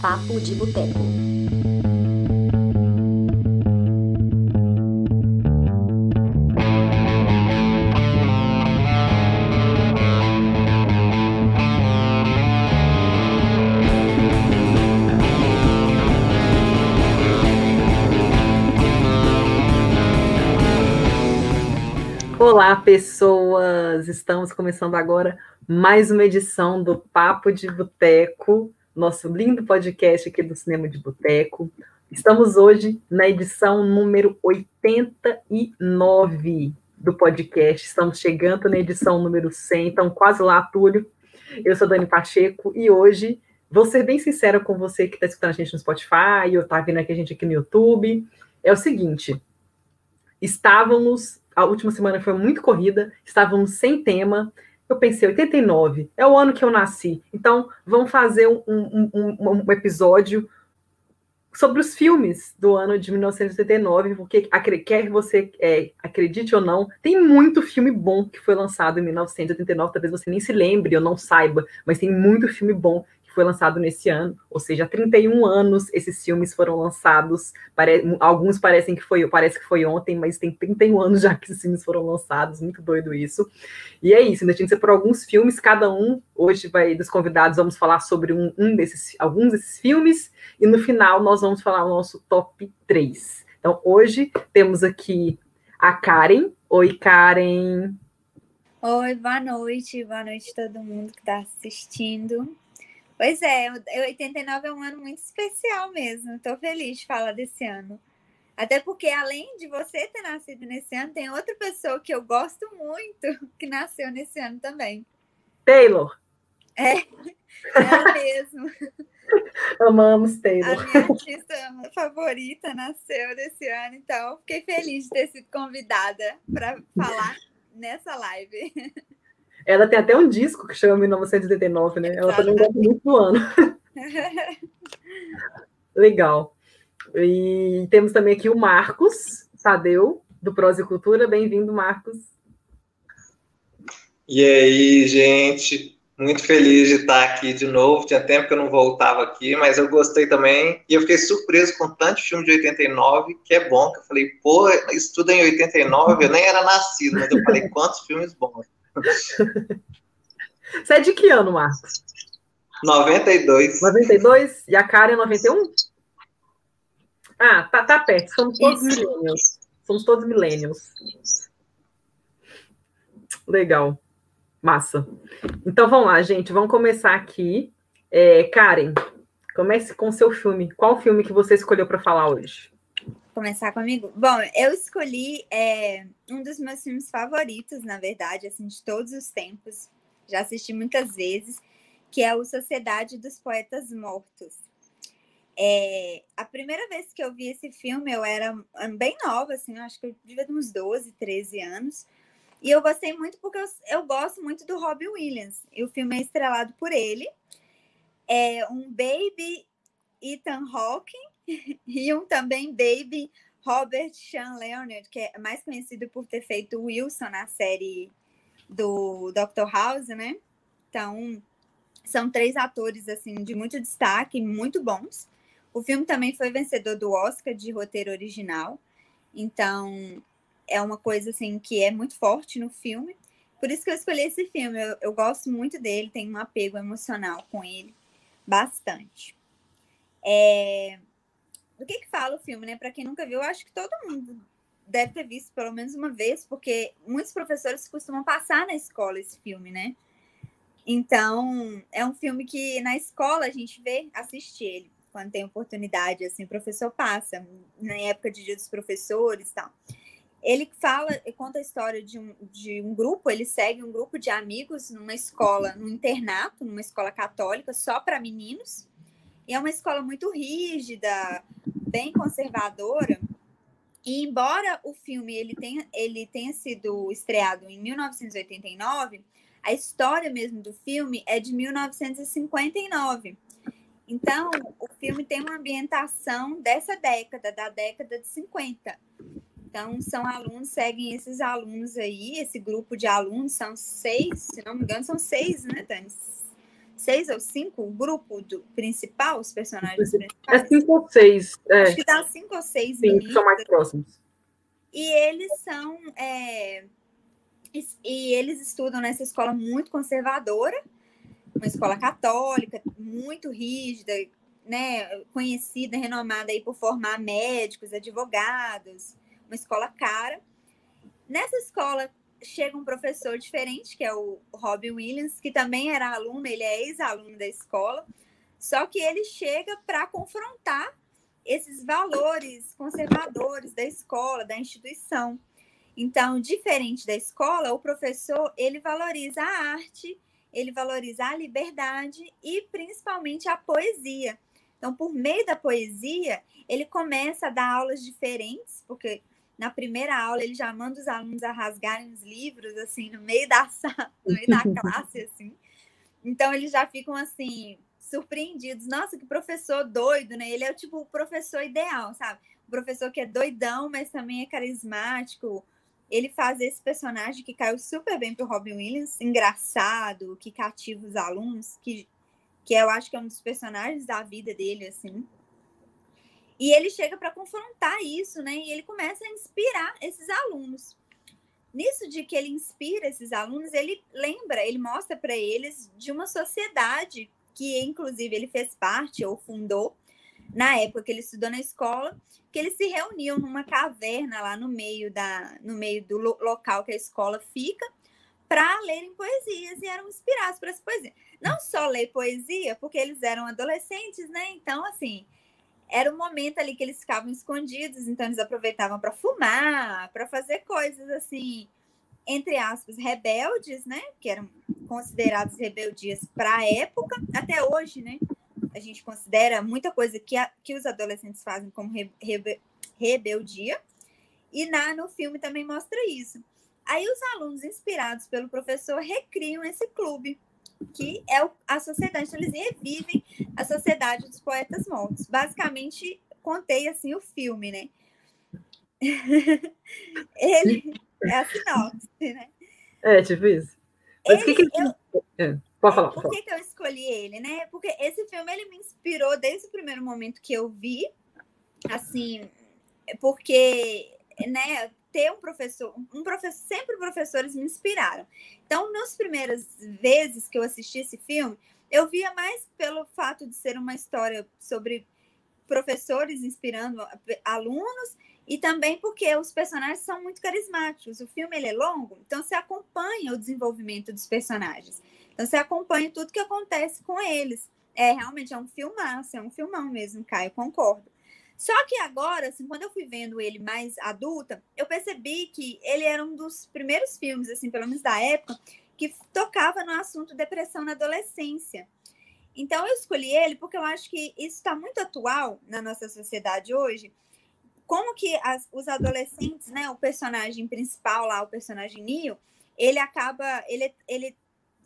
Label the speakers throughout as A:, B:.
A: Papo de Boteco.
B: Olá, pessoas! Estamos começando agora mais uma edição do Papo de Boteco, nosso lindo podcast aqui do Cinema de Boteco. Estamos hoje na edição número 89 do podcast. Estamos chegando na edição número 100, então quase lá, Túlio. Eu sou Dani Pacheco e hoje vou ser bem sincera com você que está escutando a gente no Spotify ou está vendo aqui a gente aqui no YouTube. É o seguinte, estávamos, a última semana foi muito corrida, estávamos sem tema, eu pensei, 89, é o ano que eu nasci. Então, vamos fazer um, um, um, um episódio sobre os filmes do ano de 1989, porque quer você é, acredite ou não, tem muito filme bom que foi lançado em 1989, talvez você nem se lembre ou não saiba, mas tem muito filme bom foi lançado nesse ano, ou seja, há 31 anos esses filmes foram lançados. Pare... Alguns parecem que foi, parece que foi ontem, mas tem 31 anos já que esses filmes foram lançados, muito doido isso. E é isso, ainda tinha que ser por alguns filmes, cada um, hoje vai dos convidados, vamos falar sobre um, um desses, alguns desses filmes, e no final nós vamos falar o nosso top 3. Então, hoje temos aqui a Karen. Oi, Karen.
C: Oi, boa noite, boa noite a todo mundo que está assistindo. Pois é, 89 é um ano muito especial mesmo. Estou feliz de falar desse ano. Até porque, além de você ter nascido nesse ano, tem outra pessoa que eu gosto muito que nasceu nesse ano também.
B: Taylor.
C: É, ela mesmo.
B: Amamos Taylor.
C: A minha artista favorita nasceu nesse ano, então fiquei feliz de ter sido convidada para falar nessa live.
B: Ela tem até um disco que chama 1989, né? Ela também gosta muito do ano. Legal. E temos também aqui o Marcos Sadeu, do Prosa e Cultura. Bem-vindo, Marcos.
D: E aí, gente? Muito feliz de estar aqui de novo. Tinha tempo que eu não voltava aqui, mas eu gostei também. E eu fiquei surpreso com tanto filme de 89, que é bom. Que eu falei, pô, isso tudo em 89, eu nem era nascido, mas eu falei, quantos filmes bons.
B: Você é de que ano, Marcos?
D: 92.
B: 92? E a Karen é 91? Ah, tá, tá perto. Somos todos millennials. Somos todos millennials. Legal. Massa. Então vamos lá, gente. Vamos começar aqui. É, Karen, comece com o seu filme. Qual filme que você escolheu para falar hoje?
C: Começar comigo? Bom, eu escolhi é, um dos meus filmes favoritos, na verdade, assim, de todos os tempos. Já assisti muitas vezes, que é o Sociedade dos Poetas Mortos. É, a primeira vez que eu vi esse filme, eu era bem nova, assim, acho que eu ter uns 12, 13 anos. E eu gostei muito porque eu, eu gosto muito do Robbie Williams. E o filme é estrelado por ele. É um baby Ethan Hawke e um também baby Robert Sean Leonard, que é mais conhecido por ter feito Wilson na série do Dr. House, né? Então, são três atores assim de muito destaque, muito bons. O filme também foi vencedor do Oscar de roteiro original. Então, é uma coisa assim que é muito forte no filme. Por isso que eu escolhi esse filme. Eu, eu gosto muito dele, tenho um apego emocional com ele, bastante. É... Do que que fala o filme, né? Para quem nunca viu, eu acho que todo mundo deve ter visto pelo menos uma vez, porque muitos professores costumam passar na escola esse filme, né? Então, é um filme que na escola a gente vê, assiste ele quando tem oportunidade, assim, o professor passa, na época de dia dos professores e tal. Ele fala, conta a história de um, de um grupo, ele segue um grupo de amigos numa escola, num internato, numa escola católica, só para meninos, e é uma escola muito rígida, bem conservadora. E embora o filme ele tenha, ele tenha sido estreado em 1989, a história mesmo do filme é de 1959. Então, o filme tem uma ambientação dessa década, da década de 50. Então, são alunos, seguem esses alunos aí, esse grupo de alunos, são seis, se não me engano, são seis, né, Dani? Seis ou cinco, o grupo do principal, os personagens
B: É
C: principais.
B: cinco ou seis. É,
C: Acho que dá cinco ou seis
B: sim, que
C: meninos.
B: são mais próximos.
C: E eles são. é, e eles estudam nessa escola muito conservadora, uma escola católica, muito rígida, né? Conhecida, renomada aí por formar médicos, advogados, uma escola cara. Nessa escola chega um professor diferente, que é o Robbie Williams, que também era aluno, ele é ex-aluno da escola, só que ele chega para confrontar esses valores conservadores da escola, da instituição. Então, diferente da escola, o professor ele valoriza a arte, ele valoriza a liberdade e principalmente a poesia. Então, por meio da poesia, ele começa a dar aulas diferentes, porque na primeira aula ele já manda os alunos a rasgarem os livros assim no meio da sala, no meio da classe assim. Então eles já ficam assim surpreendidos. Nossa, que professor doido, né? Ele é o tipo o professor ideal, sabe? O professor que é doidão, mas também é carismático. Ele faz esse personagem que caiu super bem pro Robin Williams, engraçado, que cativa os alunos, que, que eu acho que é um dos personagens da vida dele, assim. E ele chega para confrontar isso, né? E ele começa a inspirar esses alunos. Nisso de que ele inspira esses alunos, ele lembra, ele mostra para eles de uma sociedade que, inclusive, ele fez parte ou fundou na época que ele estudou na escola, que eles se reuniam numa caverna lá no meio da, no meio do lo local que a escola fica, para lerem poesias e eram inspirados por essa poesia. Não só ler poesia, porque eles eram adolescentes, né? Então, assim, era um momento ali que eles ficavam escondidos, então eles aproveitavam para fumar, para fazer coisas assim, entre aspas, rebeldes, né? Que eram considerados rebeldias para a época, até hoje, né? A gente considera muita coisa que, a, que os adolescentes fazem como re, rebe, rebeldia, e na, no filme também mostra isso. Aí os alunos, inspirados pelo professor, recriam esse clube, que é a sociedade. Então, eles revivem a sociedade dos poetas mortos. Basicamente, contei assim o filme, né? Ele é a sinopse, né?
B: É, tipo isso. Mas
C: Ele,
B: que que...
C: eu,
B: É, pode falar.
C: por que, que eu escolhi ele, né? Porque esse filme ele me inspirou desde o primeiro momento que eu vi, assim, porque, né, ter um professor, um professor, sempre professores me inspiraram. Então, nas primeiras vezes que eu assisti esse filme, eu via mais pelo fato de ser uma história sobre professores inspirando alunos e também porque os personagens são muito carismáticos. O filme ele é longo, então você acompanha o desenvolvimento dos personagens. Então você acompanha tudo que acontece com eles. É realmente é um filmaço, é um filmão mesmo, Caio, concordo. Só que agora, assim, quando eu fui vendo ele mais adulta, eu percebi que ele era um dos primeiros filmes, assim, pelo menos da época, que tocava no assunto depressão na adolescência. Então eu escolhi ele porque eu acho que isso está muito atual na nossa sociedade hoje. Como que as, os adolescentes, né, o personagem principal lá, o personagem Neo, ele acaba, ele, ele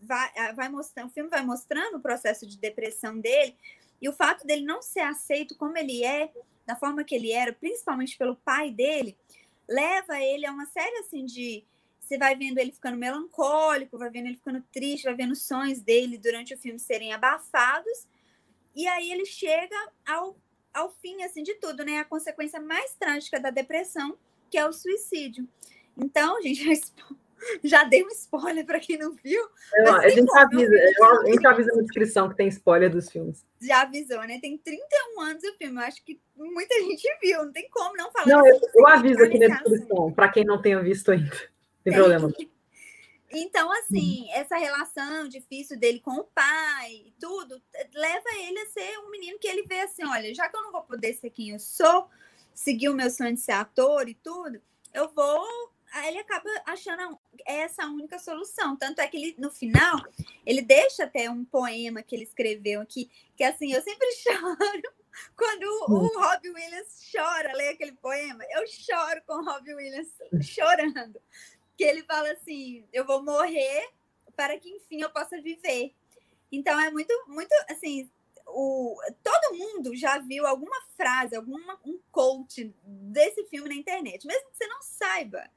C: vai, vai mostrando, o filme vai mostrando o processo de depressão dele e o fato dele não ser aceito como ele é, da forma que ele era, principalmente pelo pai dele, leva ele a uma série assim de você vai vendo ele ficando melancólico, vai vendo ele ficando triste, vai vendo os sonhos dele durante o filme serem abafados. E aí ele chega ao, ao fim assim de tudo, né? A consequência mais trágica da depressão, que é o suicídio. Então, gente, já dei um spoiler para quem não viu.
B: Eu, a, gente avisa, a gente avisa na descrição que tem spoiler dos filmes.
C: Já avisou, né? Tem 31 anos o filme. Eu acho que muita gente viu. Não tem como não falar.
B: Não, eu, eu aviso aqui na descrição, para quem não tenha visto ainda. Tem problema.
C: Então, assim, essa relação difícil dele com o pai e tudo, leva ele a ser um menino que ele vê assim: olha, já que eu não vou poder ser quem eu sou, seguir o meu sonho de ser ator e tudo, eu vou. Ele acaba achando essa única solução. Tanto é que ele, no final, ele deixa até um poema que ele escreveu aqui, que assim, eu sempre choro quando o, o Robbie Williams chora, lê aquele poema, eu choro com o Robbie Williams chorando que ele fala assim: eu vou morrer para que enfim eu possa viver. Então é muito, muito assim. O, todo mundo já viu alguma frase, alguma um coach desse filme na internet, mesmo que você não saiba,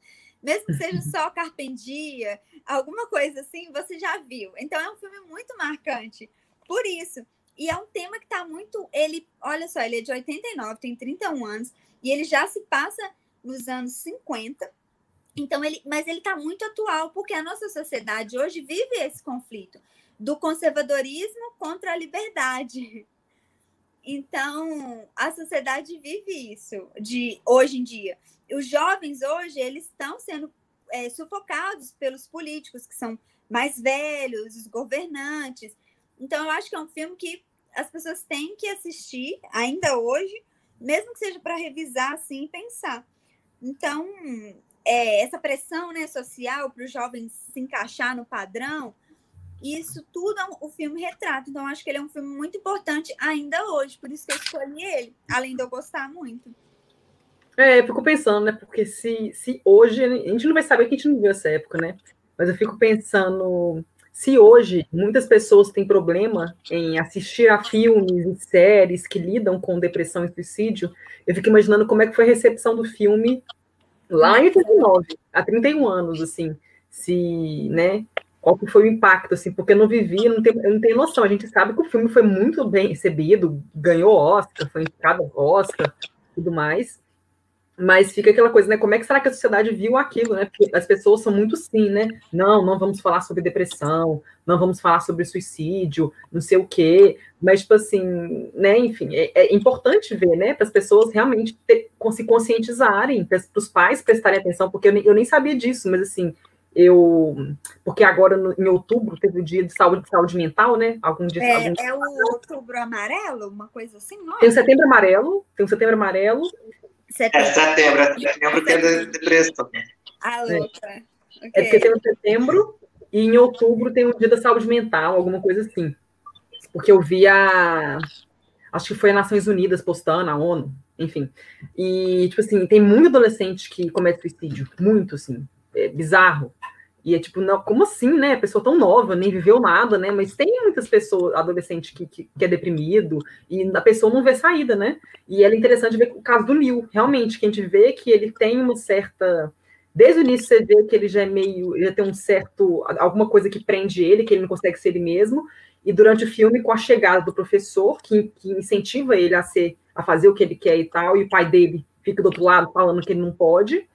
C: mesmo que seja só carpendia, alguma coisa assim, você já viu. Então é um filme muito marcante por isso. E é um tema que está muito. Ele, olha só, ele é de 89, tem 31 anos, e ele já se passa nos anos 50. Então, ele, mas ele está muito atual, porque a nossa sociedade hoje vive esse conflito do conservadorismo contra a liberdade. Então, a sociedade vive isso de hoje em dia. Os jovens hoje, eles estão sendo é, sufocados pelos políticos que são mais velhos, os governantes. Então, eu acho que é um filme que as pessoas têm que assistir ainda hoje, mesmo que seja para revisar assim e pensar. Então, é, essa pressão né, social para os jovens se encaixar no padrão, isso tudo é o filme retrata. Então, acho que ele é um filme muito importante ainda hoje, por isso que eu escolhi ele, além de eu gostar muito.
B: É, eu fico pensando, né? Porque se, se hoje. A gente não vai saber que a gente não viu essa época, né? Mas eu fico pensando. Se hoje muitas pessoas têm problema em assistir a filmes e séries que lidam com depressão e suicídio, eu fico imaginando como é que foi a recepção do filme lá em 89, há 31 anos, assim. Se, né? Qual que foi o impacto, assim, porque eu não vivi, eu não tenho, não tenho noção. A gente sabe que o filme foi muito bem recebido, ganhou Oscar, foi indicado Oscar, tudo mais. Mas fica aquela coisa, né? Como é que será que a sociedade viu aquilo, né? Porque as pessoas são muito sim, né? Não, não vamos falar sobre depressão, não vamos falar sobre suicídio, não sei o quê. Mas, tipo assim, né? Enfim, é, é importante ver, né? Para as pessoas realmente ter, se conscientizarem, para os pais prestarem atenção, porque eu nem, eu nem sabia disso, mas assim, eu porque agora no, em outubro teve o dia de saúde, saúde mental, né?
C: Algum dia. É, algum... é o outubro amarelo, uma coisa assim, não é?
B: Tem o setembro amarelo, tem o setembro amarelo,
D: Setembro. É setembro, é setembro que é depressão.
C: A outra.
B: É. Okay. é porque tem o setembro e em outubro tem o dia da saúde mental, alguma coisa assim. Porque eu vi a. Acho que foi a Nações Unidas postando, a ONU, enfim. E, tipo assim, tem muito adolescente que comete suicídio. Muito, assim. É bizarro. E é tipo, não, como assim, né? Pessoa tão nova, nem viveu nada, né? Mas tem muitas pessoas, adolescente, que, que, que, é deprimido, e a pessoa não vê saída, né? E é interessante ver o caso do Neil, realmente, que a gente vê que ele tem uma certa. Desde o início você vê que ele já é meio. já tem um certo. alguma coisa que prende ele, que ele não consegue ser ele mesmo. E durante o filme, com a chegada do professor, que, que incentiva ele a ser, a fazer o que ele quer e tal, e o pai dele fica do outro lado falando que ele não pode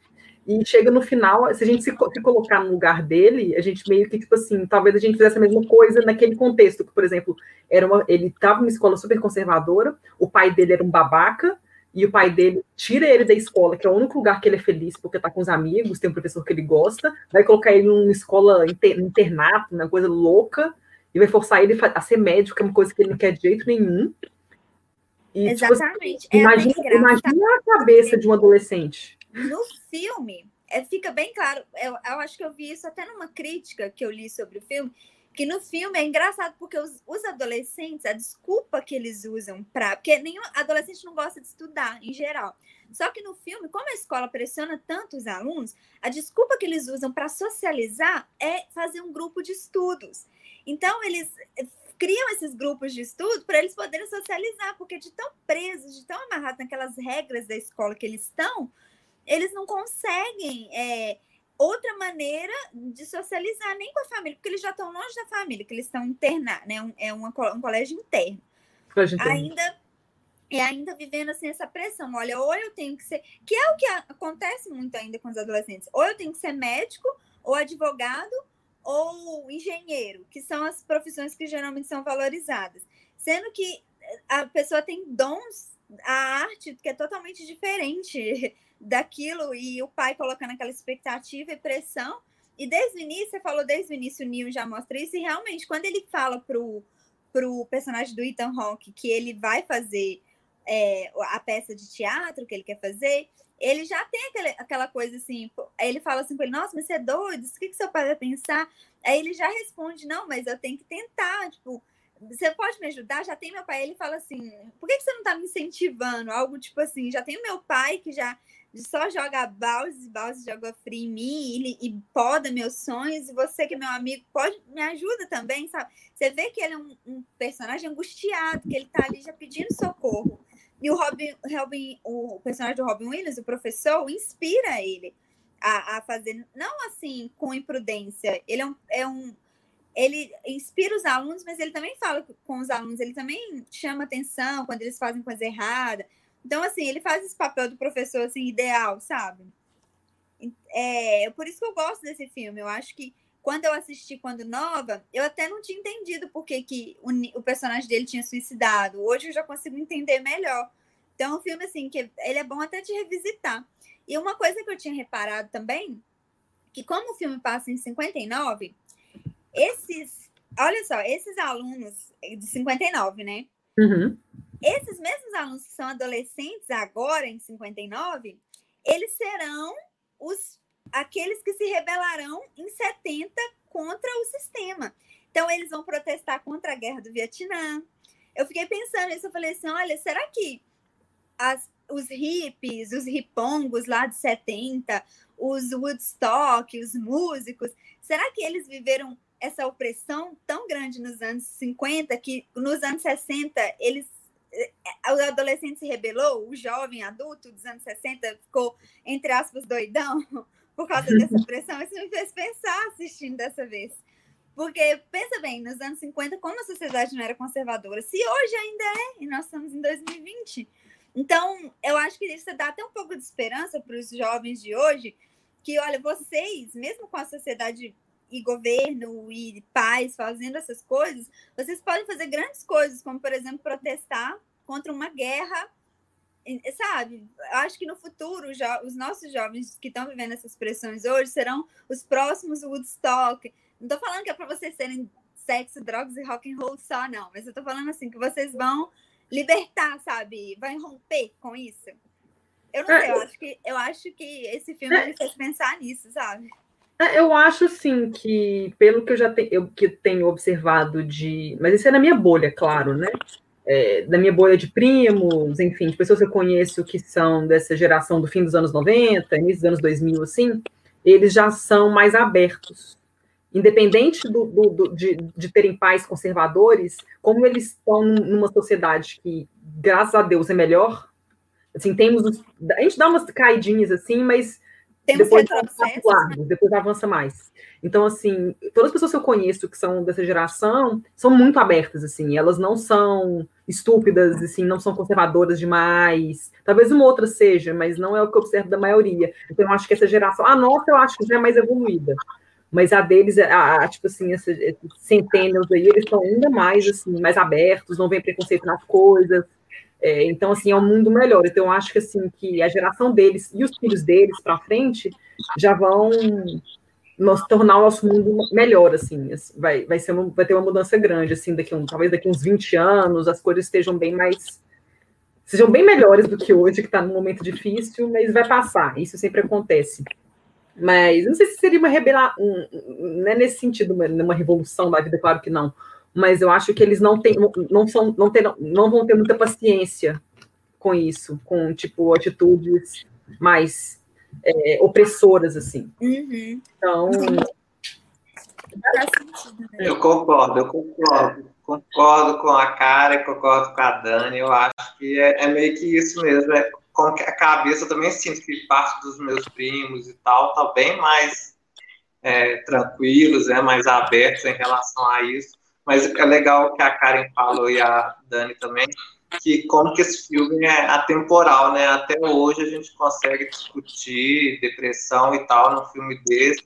B: e chega no final, se a gente se, se, colocar no lugar dele, a gente meio que, tipo assim, talvez a gente fizesse a mesma coisa naquele contexto, que, por exemplo, era uma, ele estava numa escola super conservadora, o pai dele era um babaca, e o pai dele tira ele da escola, que é o único lugar que ele é feliz, porque tá com os amigos, tem um professor que ele gosta, vai colocar ele numa escola inter, internato, uma coisa louca, e vai forçar ele a ser médico, que é uma coisa que ele não quer de jeito nenhum.
C: E, Exatamente.
B: Tipo, assim, imagina, é imagina a cabeça de um adolescente
C: no filme, é, fica bem claro, eu, eu, acho que eu vi isso até numa crítica que eu li sobre o filme, que no filme é engraçado porque os, os adolescentes, a desculpa que eles usam para. Porque nenhum adolescente não gosta de estudar, em geral. Só que no filme, como a escola pressiona tanto os alunos, a desculpa que eles usam para socializar é fazer um grupo de estudos. Então, eles criam esses grupos de estudo para eles poderem socializar, porque de tão presos, de tão amarrados naquelas regras da escola que eles estão, eles não conseguem é, outra maneira de socializar nem com a família, porque eles já estão longe da família, que eles estão internados, né? Um, é uma, um colégio interno. Colégio Ainda e ainda vivendo assim essa pressão. Olha, ou eu tenho que ser, que é o que acontece muito ainda com os adolescentes. Ou eu tenho que ser médico, ou advogado, ou engenheiro, que são as profissões que geralmente são valorizadas. Sendo que a pessoa tem dons, a arte que é totalmente diferente daquilo e o pai colocando aquela expectativa e pressão. E desde o início, você falou desde o início, o Neil já mostra isso, e realmente, quando ele fala pro, pro personagem do Ethan Hawke que ele vai fazer é, a peça de teatro que ele quer fazer, ele já tem aquele, aquela coisa assim, ele fala assim com ele, nossa, mas você é doido, o que, que seu pai vai pensar? Aí ele já responde, não, mas eu tenho que tentar, tipo, você pode me ajudar? Já tem meu pai. Ele fala assim: por que, você não está me incentivando? Algo tipo assim: já tem o meu pai que já só joga baldes e baldes de água fria em mim e, e poda meus sonhos. E você, que é meu amigo, pode me ajuda também, sabe? Você vê que ele é um, um personagem angustiado, que ele está ali já pedindo socorro. E o Robin, Robin, o personagem do Robin Williams, o professor, inspira ele a, a fazer, não assim com imprudência. Ele é um, é um ele inspira os alunos, mas ele também fala com os alunos, ele também chama atenção quando eles fazem coisa errada. Então, assim, ele faz esse papel do professor, assim, ideal, sabe? É, por isso que eu gosto desse filme. Eu acho que quando eu assisti quando nova, eu até não tinha entendido por que, que o, o personagem dele tinha suicidado. Hoje eu já consigo entender melhor. Então, é um filme, assim, que ele é bom até de revisitar. E uma coisa que eu tinha reparado também, que como o filme passa em 59, esses, olha só, esses alunos de 59, né?
B: Uhum.
C: Esses mesmos alunos que são adolescentes agora, em 59, eles serão os aqueles que se rebelarão em 70 contra o sistema. Então, eles vão protestar contra a guerra do Vietnã. Eu fiquei pensando nisso, eu falei assim, olha, será que as, os hippies, os ripongos lá de 70, os Woodstock, os músicos, será que eles viveram essa opressão tão grande nos anos 50 que nos anos 60 eles eh, o adolescente se rebelou, o jovem adulto dos anos 60 ficou, entre aspas, doidão por causa dessa opressão. Isso me fez pensar assistindo dessa vez. Porque, pensa bem, nos anos 50, como a sociedade não era conservadora, se hoje ainda é, e nós estamos em 2020. Então, eu acho que isso dá até um pouco de esperança para os jovens de hoje, que, olha, vocês, mesmo com a sociedade e governo e pais fazendo essas coisas, vocês podem fazer grandes coisas, como, por exemplo, protestar contra uma guerra, sabe? Acho que no futuro os nossos jovens que estão vivendo essas pressões hoje serão os próximos Woodstock. Não estou falando que é para vocês serem sexo, drogas e rock and roll só, não, mas eu estou falando assim que vocês vão libertar, sabe? Vai romper com isso. Eu não é, sei, eu acho que eu acho que esse filme é, me fez pensar nisso, sabe?
B: É, eu acho assim que, pelo que eu já tenho, eu, que tenho observado de. Mas isso é na minha bolha, claro, né? É, da minha bolha de primos, enfim, de pessoas que eu conheço que são dessa geração do fim dos anos 90, início dos anos 2000, assim, eles já são mais abertos. Independente do, do, do de, de terem pais conservadores, como eles estão numa sociedade que, graças a Deus, é melhor, assim, temos. A gente dá umas caidinhas assim, mas
C: temos
B: depois, avança, né? depois avança mais. Então, assim, todas as pessoas que eu conheço que são dessa geração são muito abertas, assim, elas não são estúpidas, assim, não são conservadoras demais. Talvez uma outra seja, mas não é o que eu observo da maioria. Então, eu acho que essa geração, a nossa, eu acho que já é mais evoluída. Mas a deles, a, a tipo assim, esses, centênios aí, eles estão ainda mais, assim, mais abertos, não vem preconceito nas coisas, é, então, assim, é um mundo melhor. Então, eu acho que, assim, que a geração deles e os filhos deles para frente já vão nos tornar o nosso mundo melhor, assim, assim, vai, vai, ser uma, vai ter uma mudança grande, assim, daqui um, talvez daqui uns 20 anos, as coisas estejam bem mais, sejam bem melhores do que hoje, que está num momento difícil, mas vai passar, isso sempre acontece. Mas não sei se seria uma rebelião, um, não é nesse sentido, uma, uma revolução da vida, claro que não, mas eu acho que eles não têm, não são, não terão, não vão ter muita paciência com isso, com tipo atitudes mais é, opressoras assim.
C: Uhum.
B: Então,
C: né?
D: eu concordo, eu concordo, concordo com a cara e concordo com a Dani. Eu acho que é, é meio que isso mesmo. É, com a cabeça eu também sinto que parte dos meus primos e tal tá bem mais é, tranquilos, é mais abertos em relação a isso. Mas é legal que a Karen falou e a Dani também, que como que esse filme é atemporal, né? Até hoje a gente consegue discutir depressão e tal no filme desse.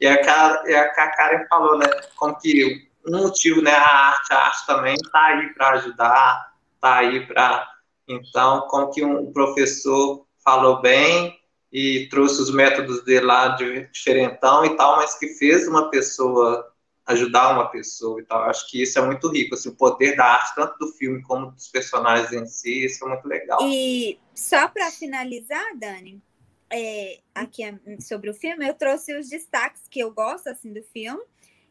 D: E, é, a, é que a Karen falou, né? Como que um motivo, né? A arte, a arte também está aí para ajudar, está aí para. Então, como que um professor falou bem e trouxe os métodos dele lá de diferentão e tal, mas que fez uma pessoa ajudar uma pessoa e tal. Acho que isso é muito rico, assim, o poder da arte, tanto do filme como dos personagens em si, isso é muito legal.
C: E só para finalizar, Dani, é, aqui é sobre o filme, eu trouxe os destaques que eu gosto assim do filme,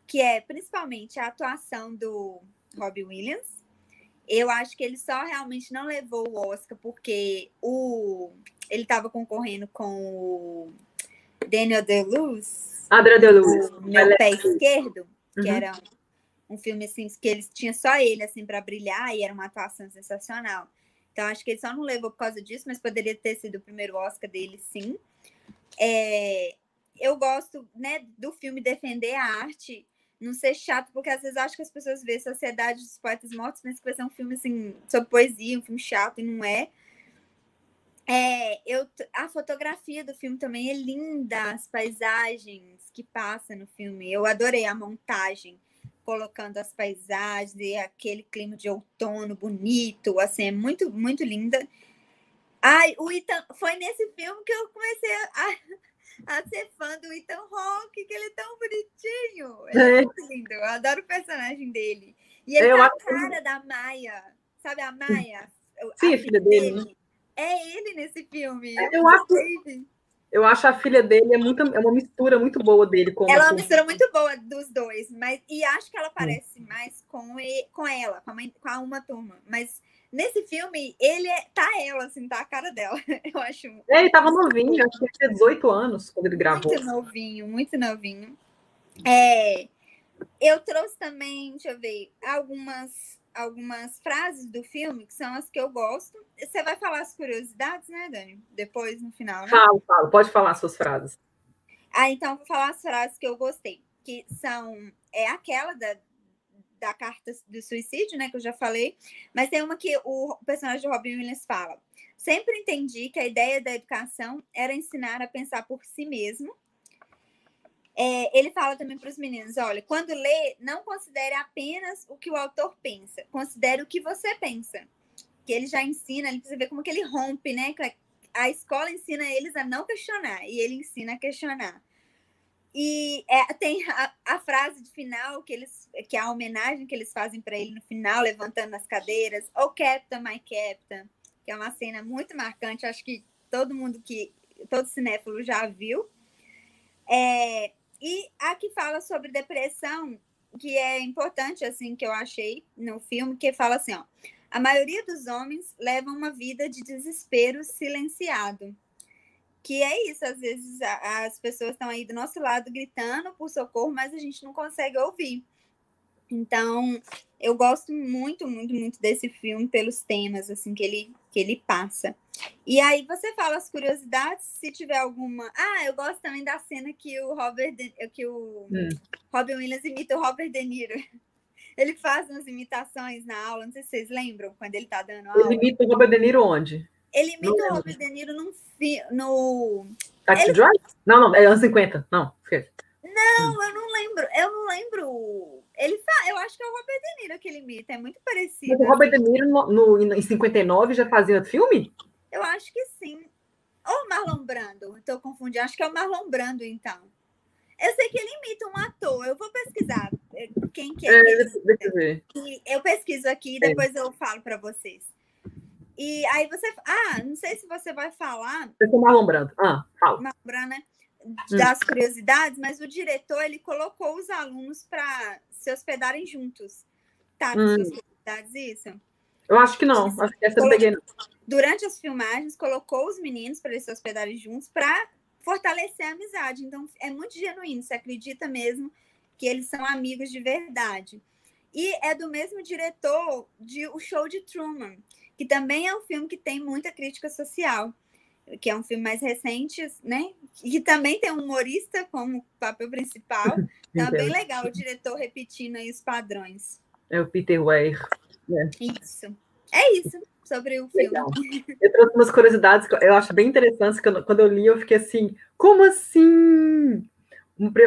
C: que é principalmente a atuação do Robbie Williams. Eu acho que ele só realmente não levou o Oscar porque o ele estava concorrendo com o Daniel Day-Lewis.
B: Adriano Day-Lewis.
C: Meu pé esquerdo que uhum. era um, um, filme assim que eles tinha só ele assim para brilhar e era uma atuação sensacional. Então acho que ele só não levou por causa disso, mas poderia ter sido o primeiro Oscar dele, sim. É, eu gosto, né, do filme defender a arte não ser chato, porque às vezes acho que as pessoas veem Sociedade dos Poetas Mortos, pensam que vai ser um filme assim, sobre poesia, um filme chato, e não é. É, eu, a fotografia do filme também é linda, as paisagens que passam no filme. Eu adorei a montagem, colocando as paisagens e aquele clima de outono bonito, assim, é muito, muito linda. Ai, o Ethan, foi nesse filme que eu comecei a, a ser fã do Ethan Hawke, que ele é tão bonitinho. Ele é, é muito lindo, eu adoro o personagem dele. E ele eu tá a cara da Maia, sabe a Maia?
B: Sim, a filha dele. dele.
C: É ele nesse filme.
B: É, eu acho, eu acho a filha dele é, muito, é uma mistura muito boa dele com
C: Ela é uma mistura muito boa dos dois, mas e acho que ela parece mais com, ele, com ela, com, a, com a uma turma. Mas Nesse filme, ele é, tá ela, assim, tá a cara dela. Eu acho.
B: É, ele tava novinho, acho que tinha 18 anos quando ele gravou.
C: Muito novinho, muito novinho. É, eu trouxe também, deixa eu ver, algumas, algumas frases do filme, que são as que eu gosto. Você vai falar as curiosidades, né, Dani? Depois, no final, né?
B: Falo, falo. Pode falar suas frases.
C: Ah, então vou falar as frases que eu gostei, que são é aquela da, da carta do suicídio, né, que eu já falei, mas tem uma que o personagem de Robin Williams fala. Sempre entendi que a ideia da educação era ensinar a pensar por si mesmo. É, ele fala também para os meninos: olha, quando lê, não considere apenas o que o autor pensa, considere o que você pensa. Que ele já ensina, ele precisa ver como que ele rompe, né? A escola ensina eles a não questionar e ele ensina a questionar. E é, tem a, a, frase de final que eles, que é a homenagem que eles fazem para ele no final, levantando as cadeiras, oh Captain, my Captain, que é uma cena muito marcante, acho que todo mundo que, todo cinéfilo já viu. É, e a que fala sobre depressão, que é importante, assim, que eu achei no filme, que fala assim, ó, a maioria dos homens levam uma vida de desespero silenciado que é isso, às vezes as pessoas estão aí do nosso lado gritando por socorro, mas a gente não consegue ouvir. Então, eu gosto muito, muito, muito desse filme pelos temas assim que ele que ele passa. E aí você fala as curiosidades, se tiver alguma. Ah, eu gosto também da cena que o Robert de... que o hum. Robin Williams imita o Robert De Niro. Ele faz umas imitações na aula, não sei se vocês lembram quando ele está dando aula.
B: Ele imita o Robert De Niro onde?
C: Ele imita o Robert De Niro num fi, no.
B: Taxi ele... Drive? Não, não, é anos 50. Não, esquece.
C: Não, hum. eu não lembro. Eu não lembro. Ele fa... Eu acho que é o Robert De Niro que ele imita, é muito parecido.
B: Mas o Robert De Niro no, no, em 59 já fazia filme?
C: Eu acho que sim. Ou Marlon Brando, estou confundindo. Acho que é o Marlon Brando, então. Eu sei que ele imita um ator. Eu vou pesquisar eh, quem que é. é
B: deixa eu ver.
C: Eu pesquiso aqui e depois é. eu falo para vocês. E aí você. Ah, não sei se você vai falar.
B: Eu estou Marlon Brando. Ah, fala.
C: Marlon né? Hum. Das hum. curiosidades, mas o diretor ele colocou os alunos para se hospedarem juntos. Tá, nas hum. curiosidades isso?
B: Eu acho que não. Acho que essa eu peguei.
C: Durante as filmagens, colocou os meninos para eles se hospedarem juntos para fortalecer a amizade. Então, é muito genuíno. Você acredita mesmo que eles são amigos de verdade. E é do mesmo diretor de O Show de Truman, que também é um filme que tem muita crítica social, que é um filme mais recente, né? E também tem um humorista como papel principal. Então é bem legal o diretor repetindo aí os padrões.
B: É o Peter Weir.
C: É. Isso. É isso sobre o filme. Legal.
B: Eu trouxe umas curiosidades que eu acho bem interessantes, que eu, quando eu li eu fiquei assim, como assim?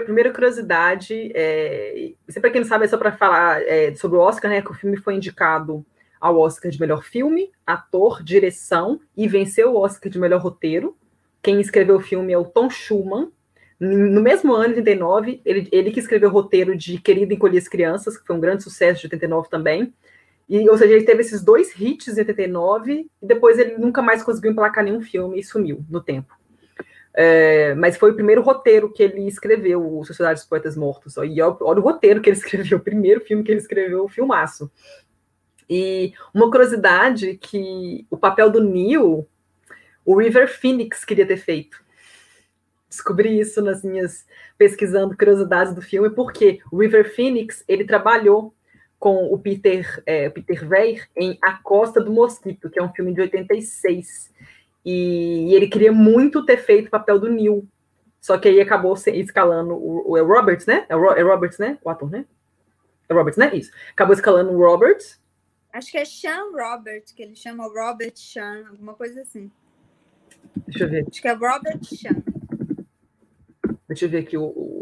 B: Primeira curiosidade, é, para quem não sabe, é só para falar é, sobre o Oscar, né? Que o filme foi indicado ao Oscar de melhor filme, ator, direção e venceu o Oscar de melhor roteiro. Quem escreveu o filme é o Tom Schumann. No mesmo ano, em 89, ele, ele que escreveu o roteiro de Querido Encolher as Crianças, que foi um grande sucesso de 89 também. E, ou seja, ele teve esses dois hits em 89 e depois ele nunca mais conseguiu emplacar nenhum filme e sumiu no tempo. É, mas foi o primeiro roteiro que ele escreveu, o Sociedade dos Poetas Mortos. E olha, olha o roteiro que ele escreveu, o primeiro filme que ele escreveu, o filmaço. E uma curiosidade que o papel do Neil, o River Phoenix queria ter feito. Descobri isso nas minhas pesquisando curiosidades do filme, porque o River Phoenix ele trabalhou com o Peter, é, Peter Weir em A Costa do Mosquito, que é um filme de 86. E, e ele queria muito ter feito o papel do Neil. só que aí acabou escalando o, o, é o Roberts, né? É, o, é Roberts, né? O ator, né? É Roberts, né? Isso. Acabou escalando o Roberts.
C: Acho que é Sean Robert, que ele chama Robert Sean, alguma coisa assim.
B: Deixa eu ver.
C: Acho que é Robert Sean.
B: Deixa eu ver aqui o, o...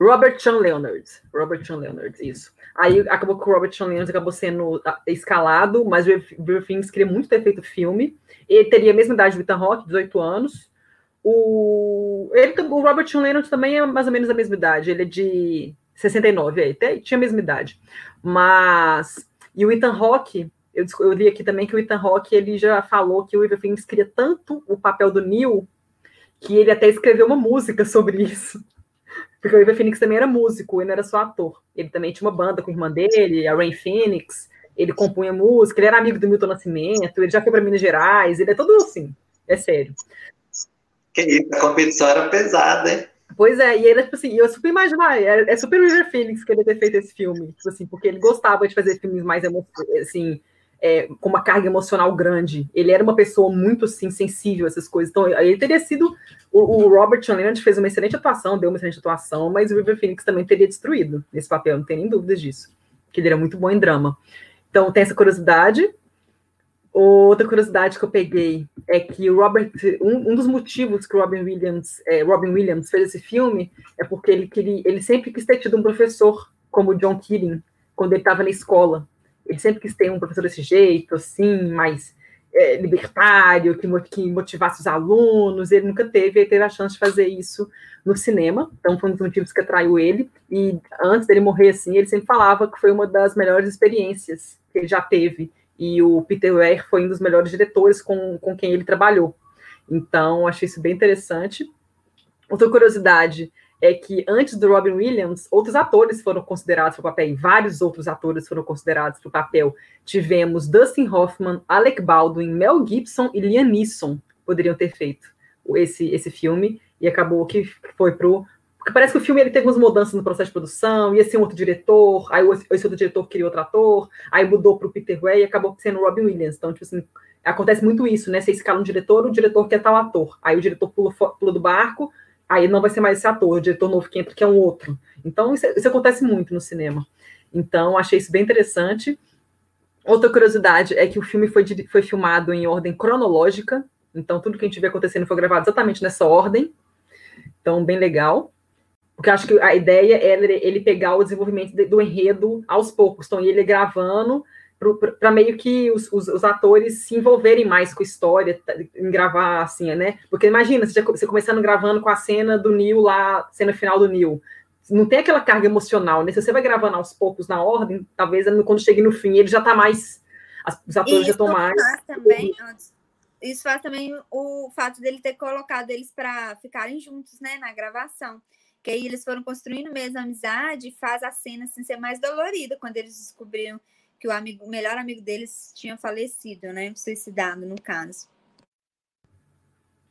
B: Robert Sean Leonard. Robert Sean Leonard, isso. Aí acabou que o Robert Sean Leonard acabou sendo ah, escalado, mas o Phoenix queria muito ter feito filme. Ele teria a mesma idade do Ethan Rock, 18 anos. O, ele, o Robert Sean Leonard também é mais ou menos a mesma idade. Ele é de 69, aí, até tinha a mesma idade. Mas. E o Ethan Rock, eu, eu li aqui também que o Ethan Rock ele já falou que o Phoenix queria tanto o papel do Neil que ele até escreveu uma música sobre isso. Porque o River Phoenix também era músico, ele não era só ator. Ele também tinha uma banda com a irmã dele, a Rain Phoenix. Ele compunha música, ele era amigo do Milton Nascimento, ele já foi para Minas Gerais, ele é todo assim, é sério.
D: Que isso, a competição era pesada, hein?
B: Pois é, e ele, tipo assim, eu super imaginar, é, é super River Phoenix querer ter feito esse filme, tipo assim, porque ele gostava de fazer filmes mais, assim, é, com uma carga emocional grande. Ele era uma pessoa muito assim, sensível a essas coisas. Então, ele teria sido. O, o Robert Sean Leonard fez uma excelente atuação, deu uma excelente atuação, mas o River Phoenix também teria destruído nesse papel, não tem nem dúvidas disso. Que ele era muito bom em drama. Então, tem essa curiosidade. Outra curiosidade que eu peguei é que o Robert, um, um dos motivos que o Robin Williams, é, Robin Williams fez esse filme é porque ele, ele, ele sempre quis ter tido um professor como o John Keating quando ele estava na escola. Ele sempre quis ter um professor desse jeito, assim, mais é, libertário, que, que, motivasse os alunos. Ele nunca teve, ele teve a chance de fazer isso no cinema, então foi um dos motivos que atraiu ele. E antes dele morrer, assim, ele sempre falava que foi uma das melhores experiências que ele já teve. E o Peter Weir foi um dos melhores diretores com, com quem ele trabalhou. Então, achei isso bem interessante. Outra curiosidade é que antes do Robin Williams, outros atores foram considerados para o papel, e vários outros atores foram considerados para o papel. Tivemos Dustin Hoffman, Alec Baldwin, Mel Gibson e Liam Neeson poderiam ter feito esse, esse filme, e acabou que foi pro. Porque parece que o filme ele teve umas mudanças no processo de produção, ia ser um outro diretor, aí esse outro diretor queria outro ator, aí mudou para o Peter Way e acabou sendo o Robin Williams. Então, tipo assim, acontece muito isso, né? Você escala um diretor, o diretor quer tal ator. Aí o diretor pula, pula do barco, aí não vai ser mais esse ator, o diretor novo que entra, que é um outro. Então, isso, isso acontece muito no cinema. Então, achei isso bem interessante. Outra curiosidade é que o filme foi, foi filmado em ordem cronológica, então tudo que a gente vê acontecendo foi gravado exatamente nessa ordem. Então, bem legal. Porque acho que a ideia era ele pegar o desenvolvimento do enredo aos poucos. Então, ele gravando para meio que os, os, os, atores se envolverem mais com a história, em gravar assim, né? Porque imagina, você, já, você começando gravando com a cena do Neil lá, cena final do Neil. Não tem aquela carga emocional, né? Se você vai gravando aos poucos na ordem, talvez quando chegue no fim ele já está mais. Os atores já estão mais.
C: Faz também, isso faz também o fato dele ter colocado eles para ficarem juntos, né, na gravação. Que aí eles foram construindo mesmo a amizade, faz a cena assim, ser mais dolorida quando eles descobriram que o, amigo, o melhor amigo deles tinha falecido, né? Suicidado, no caso.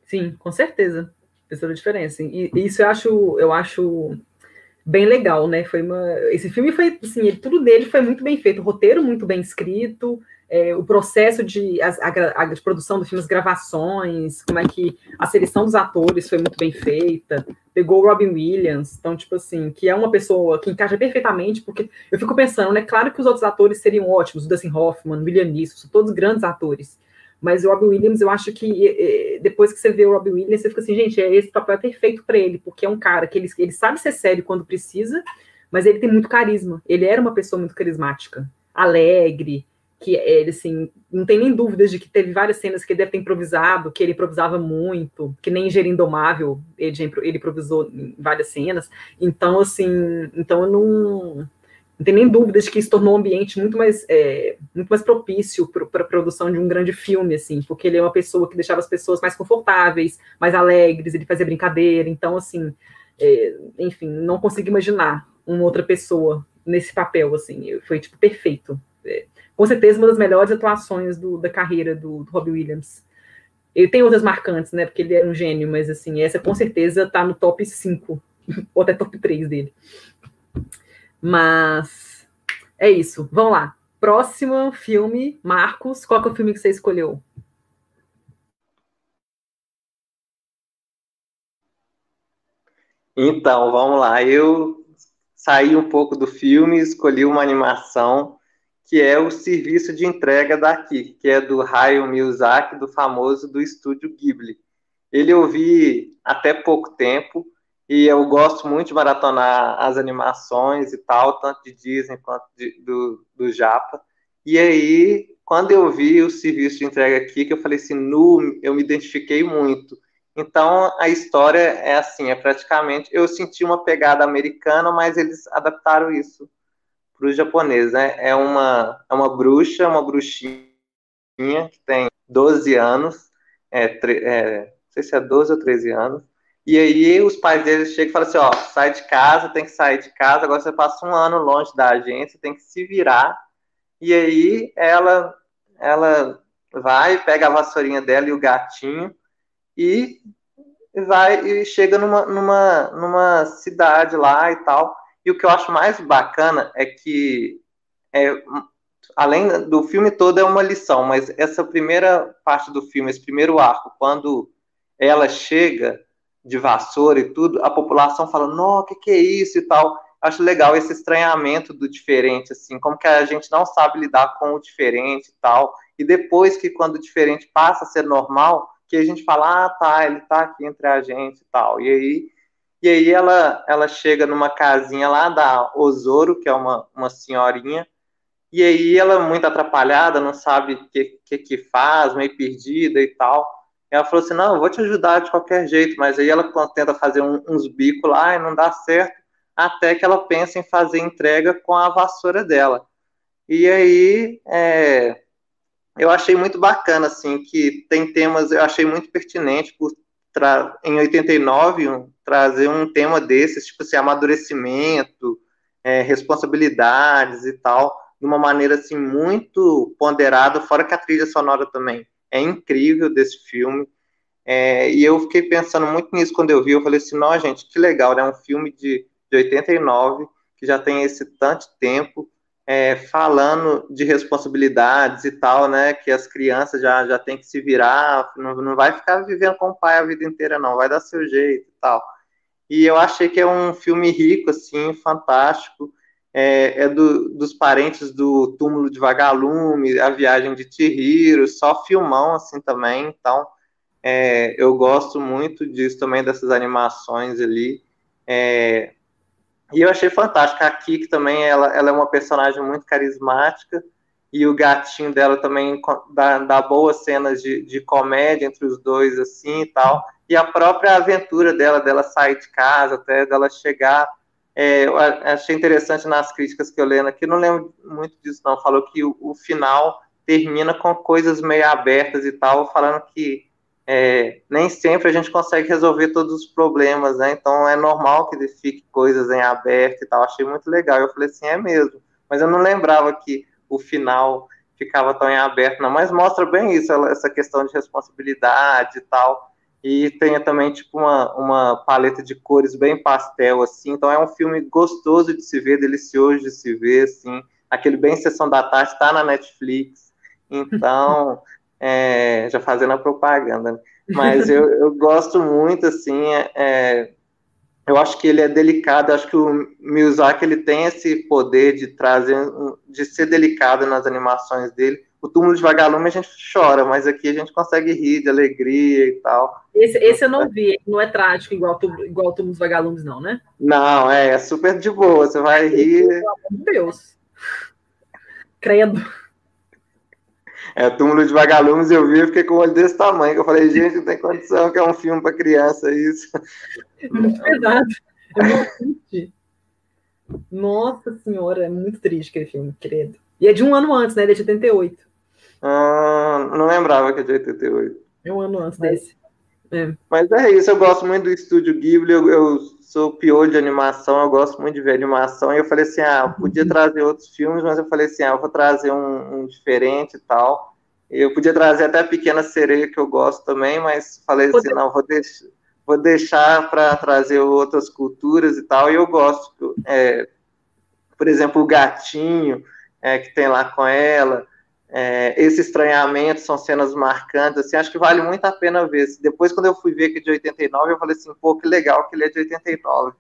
B: Sim, com certeza. Fez toda a diferença. E, isso eu acho, eu acho bem legal, né? Foi uma, esse filme foi, assim, ele, tudo dele foi muito bem feito, o roteiro muito bem escrito, é, o processo de, a, a, a, de produção do filme, as gravações, como é que a seleção dos atores foi muito bem feita, pegou o Robin Williams, então, tipo assim, que é uma pessoa que encaixa perfeitamente, porque eu fico pensando, né, claro que os outros atores seriam ótimos, o Dustin Hoffman, William Neeson, são todos grandes atores, mas o Robin Williams, eu acho que depois que você vê o Robin Williams, você fica assim, gente, esse papel é perfeito para ele, porque é um cara que ele, ele sabe ser sério quando precisa, mas ele tem muito carisma, ele era uma pessoa muito carismática, alegre, que ele, assim, não tem nem dúvidas de que teve várias cenas que ele deve ter improvisado, que ele improvisava muito, que nem em Indomável ele, ele improvisou em várias cenas. Então, assim, então eu não, não tem nem dúvidas de que isso tornou o ambiente muito mais, é, muito mais propício para a produção de um grande filme, assim, porque ele é uma pessoa que deixava as pessoas mais confortáveis, mais alegres, ele fazia brincadeira. Então, assim, é, enfim, não consigo imaginar uma outra pessoa nesse papel, assim, foi, tipo, perfeito. É, com certeza uma das melhores atuações do, da carreira do, do Robbie Williams. Ele tem outras marcantes, né? Porque ele era um gênio, mas assim, essa com certeza tá no top 5, ou até top 3 dele. Mas é isso. Vamos lá. Próximo filme, Marcos. Qual é o filme que você escolheu?
D: Então, vamos lá. Eu saí um pouco do filme escolhi uma animação que é o serviço de entrega daqui, que é do Hayao Miyazaki, do famoso do estúdio Ghibli. Ele eu vi até pouco tempo e eu gosto muito de maratonar as animações e tal, tanto de Disney quanto de, do, do Japa. E aí, quando eu vi o serviço de entrega aqui, que eu falei assim, nu, eu me identifiquei muito. Então, a história é assim, é praticamente, eu senti uma pegada americana, mas eles adaptaram isso para o japonês, né? É uma, é uma bruxa, uma bruxinha que tem 12 anos, é, é, não sei se é 12 ou 13 anos, e aí os pais deles chegam e falam assim, ó, sai de casa, tem que sair de casa, agora você passa um ano longe da agência, tem que se virar. E aí ela ela vai, pega a vassourinha dela e o gatinho e vai e chega numa, numa, numa cidade lá e tal. E o que eu acho mais bacana é que é, além do filme todo é uma lição, mas essa primeira parte do filme, esse primeiro arco, quando ela chega de vassoura e tudo, a população fala, não, o que, que é isso e tal. Acho legal esse estranhamento do diferente, assim, como que a gente não sabe lidar com o diferente e tal. E depois que quando o diferente passa a ser normal, que a gente fala, ah, tá, ele tá aqui entre a gente e tal. E aí, e aí ela, ela chega numa casinha lá da Osoro, que é uma, uma senhorinha, e aí ela muito atrapalhada, não sabe o que, que, que faz, meio perdida e tal. Ela falou assim: não, eu vou te ajudar de qualquer jeito, mas aí ela tenta fazer um, uns bicos lá e não dá certo, até que ela pensa em fazer entrega com a vassoura dela. E aí é, eu achei muito bacana, assim, que tem temas, eu achei muito pertinente por em 89 um, trazer um tema desses, tipo assim, amadurecimento, é, responsabilidades e tal, de uma maneira assim muito ponderada, fora que a trilha sonora também é incrível desse filme. É, e eu fiquei pensando muito nisso quando eu vi. Eu falei assim: não, gente, que legal, né? Um filme de, de 89, que já tem esse tanto tempo, é, falando de responsabilidades e tal, né? Que as crianças já, já têm que se virar, não, não vai ficar vivendo com o pai a vida inteira, não, vai dar seu jeito e tal. E eu achei que é um filme rico, assim, fantástico é, é do, dos parentes do túmulo de Vagalume, a viagem de Chihiro, só filmão assim também, então é, eu gosto muito disso também, dessas animações ali, é, e eu achei fantástico, a Kiki também, ela, ela é uma personagem muito carismática, e o gatinho dela também dá, dá boas cenas de, de comédia entre os dois, assim, e tal, e a própria aventura dela, dela sair de casa, até dela chegar é, eu achei interessante nas críticas que eu lendo aqui, não lembro muito disso não, falou que o, o final termina com coisas meio abertas e tal, falando que é, nem sempre a gente consegue resolver todos os problemas, né? Então é normal que fique coisas em aberto e tal. Achei muito legal. Eu falei assim, é mesmo. Mas eu não lembrava que o final ficava tão em aberto, não. Mas mostra bem isso, essa questão de responsabilidade e tal e tenha também tipo uma, uma paleta de cores bem pastel assim então é um filme gostoso de se ver delicioso de se ver assim aquele bem sessão da tarde está na Netflix então é, já fazendo a propaganda né? mas eu, eu gosto muito assim é, é, eu acho que ele é delicado acho que o Miyazaki ele tem esse poder de trazer de ser delicado nas animações dele o túmulo de vagalume a gente chora, mas aqui a gente consegue rir de alegria e tal.
B: Esse, esse eu não vi, não é trágico igual, igual o túmulo dos vagalumes, não, né?
D: Não, é, é super de boa, você vai rir. Pelo amor
B: de Deus. Credo.
D: É, túmulo de vagalumes eu vi, eu fiquei com o olho desse tamanho, que eu falei, gente, não tem condição que é um filme para criança isso.
B: É muito pesado. É muito triste. Nossa senhora, é muito triste aquele filme, credo. E é de um ano antes, né? Ele é de 88.
D: Ah, não lembrava que é de 88.
B: É um ano antes desse.
D: É. Mas é isso, eu gosto muito do estúdio Ghibli, eu, eu sou pior de animação, eu gosto muito de ver animação, e eu falei assim, ah, podia uhum. trazer outros filmes, mas eu falei assim, ah, eu vou trazer um, um diferente e tal. Eu podia trazer até a Pequena Sereia, que eu gosto também, mas falei assim, não, vou deixar, vou deixar para trazer outras culturas e tal, e eu gosto, é, por exemplo, o Gatinho, é, que tem lá com ela, é, esse estranhamento, são cenas marcantes, assim, acho que vale muito a pena ver. Depois, quando eu fui ver que é de 89, eu falei assim, pô, que legal que ele é de 89.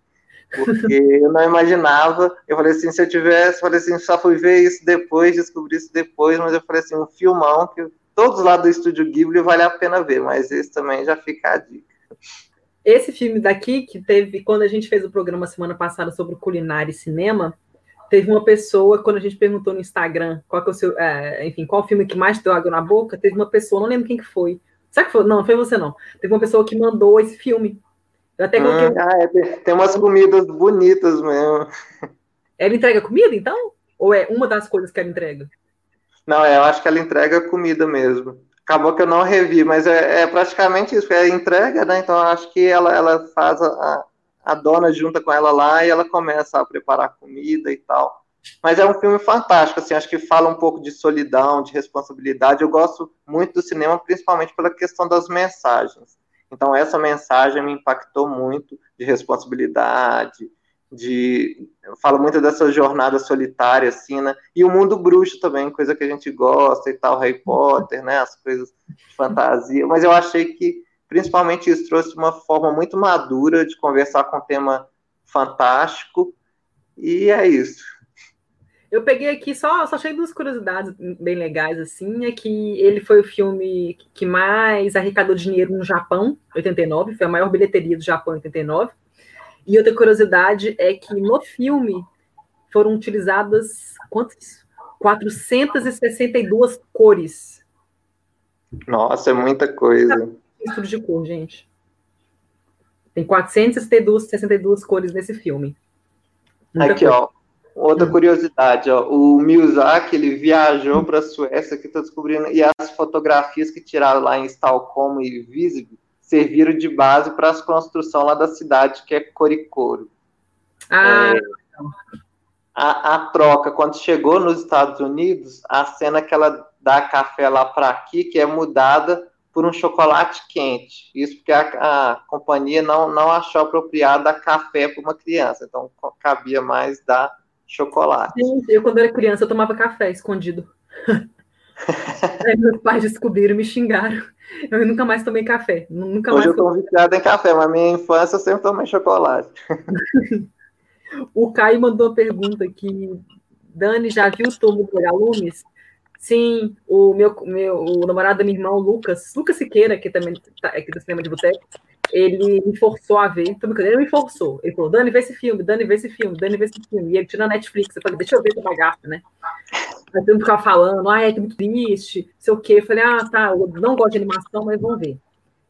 D: Porque eu não imaginava, eu falei assim, se eu tivesse, falei assim, só fui ver isso depois, descobri isso depois, mas eu falei assim, um filmão que todos lá do Estúdio Ghibli vale a pena ver, mas esse também já fica a dica.
B: Esse filme daqui, que teve, quando a gente fez o programa semana passada sobre culinária e cinema, teve uma pessoa, quando a gente perguntou no Instagram qual que é o seu, é, enfim, qual filme que mais deu água na boca, teve uma pessoa, não lembro quem que foi. Será que foi? Não, não foi você não. Teve uma pessoa que mandou esse filme.
D: Eu até coloquei. Ah, é, tem umas comidas bonitas mesmo.
B: Ela entrega comida, então? Ou é uma das coisas que ela entrega?
D: Não, eu acho que ela entrega comida mesmo. Acabou que eu não revi, mas é, é praticamente isso, é entrega, né? Então acho que ela, ela faz a, a dona junta com ela lá e ela começa a preparar comida e tal. Mas é um filme fantástico, assim, acho que fala um pouco de solidão, de responsabilidade. Eu gosto muito do cinema, principalmente pela questão das mensagens. Então, essa mensagem me impactou muito de responsabilidade, de eu falo muito dessa jornada solitária assim, né? E o mundo bruxo também, coisa que a gente gosta e tal, Harry Potter, né? As coisas de fantasia. Mas eu achei que principalmente isso trouxe uma forma muito madura de conversar com um tema fantástico. E é isso.
B: Eu peguei aqui só, só achei duas curiosidades bem legais, assim, é que ele foi o filme que mais arrecadou dinheiro no Japão, 89, foi a maior bilheteria do Japão, 89. E outra curiosidade é que no filme foram utilizadas quantas? 462 cores.
D: Nossa, é muita coisa.
B: Estudo de cor, gente. Tem 462 62 cores nesse filme.
D: Muita Aqui, coisa. ó. Outra curiosidade, ó, o Miyazaki, ele viajou para a Suécia, que estou descobrindo, e as fotografias que tiraram lá em Estocolmo e Visby serviram de base para as construções lá da cidade, que é Coricoro.
B: Ah, é,
D: a, a, troca, quando chegou nos Estados Unidos, a cena que ela dá café lá para aqui, que é mudada por um chocolate quente. Isso porque a, a companhia não, não achou apropriado dar café para uma criança, então cabia mais dar chocolate.
B: eu, quando era criança, eu tomava café escondido. Aí meus pais descobriram, me xingaram. Eu nunca mais tomei café. Nunca
D: Hoje
B: mais
D: eu tô viciado em café, mas minha infância eu sempre tomei chocolate.
B: o Caio mandou uma pergunta aqui. Dani, já viu o túmulo do Galumes? Sim, o meu, meu o namorado da minha irmã, o Lucas, Lucas Siqueira, que também tá aqui do cinema de boteco, ele me forçou a ver, ele me forçou. Ele falou, Dani, vê esse filme, Dani, vê esse filme, Dani, vê esse filme. E ele tirou na Netflix, eu falei, deixa eu ver essa bagaça, né? Aí todo mundo ficava falando, ah, é muito triste, sei o quê. Eu falei, ah, tá, eu não gosto de animação, mas vamos ver.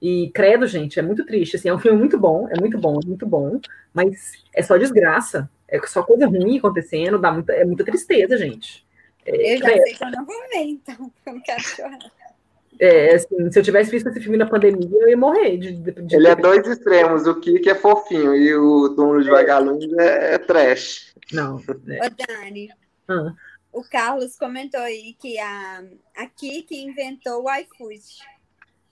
B: E credo, gente, é muito triste, assim, é um filme muito bom, é muito bom, é muito bom, mas é só desgraça, é só coisa ruim acontecendo, dá muita, é muita tristeza, gente.
C: É, eu já credo. sei que eu não vou ver, então, eu não quero chorar.
B: É, assim, se eu tivesse visto esse filme na pandemia, eu ia morrer. De, de,
D: de... Ele é dois extremos, o Kiki é fofinho e o Túmulo de Vagalumes é, é trash.
B: Não.
C: É. Ô, Dani, ah. o Carlos comentou aí que a, a Kiki inventou o iFood.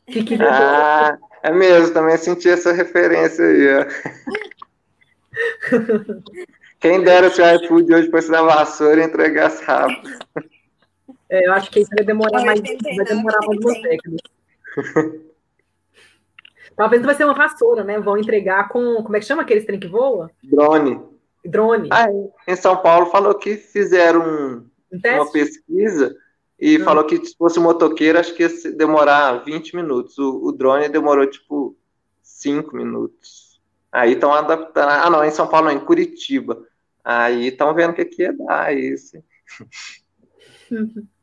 B: Kiki
D: ah, é mesmo, também senti essa referência aí, ó. Quem dera se o iFood hoje fosse na vassoura e entregasse rápido.
B: É, eu acho que isso vai demorar mais, vai demorar mais duas décadas. Talvez não vai ser uma vassoura, né? Vão entregar com. Como é que chama aqueles trem que voa?
D: Drone.
B: Drone.
D: Ah, em São Paulo falou que fizeram um, uma pesquisa e hum. falou que se fosse um motoqueiro, acho que ia demorar 20 minutos. O, o drone demorou tipo 5 minutos. Aí estão adaptando. Ah, não, em São Paulo, não, em Curitiba. Aí estão vendo o que, que ia dar isso.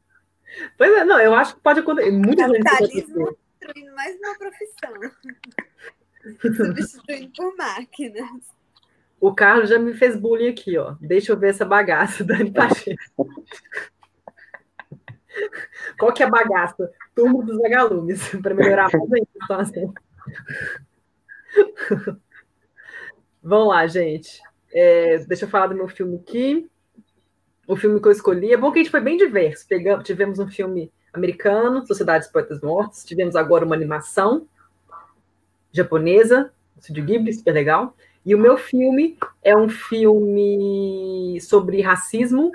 B: Pois é, não, eu acho que pode acontecer. Muita
C: gente Capitalismo construindo mais uma profissão. Substituindo por máquinas.
B: O Carlos já me fez bullying aqui, ó. Deixa eu ver essa bagaça, Dani Pacheco. Qual que é a bagaça? Turmo dos vagalumes, para melhorar mais a situação. Vamos lá, gente. É, deixa eu falar do meu filme aqui o filme que eu escolhi. É bom que a gente foi bem diverso. Pegamos, tivemos um filme americano, Sociedade dos Poetas Mortos, tivemos agora uma animação japonesa, Studio Ghibli, super legal. E o meu filme é um filme sobre racismo,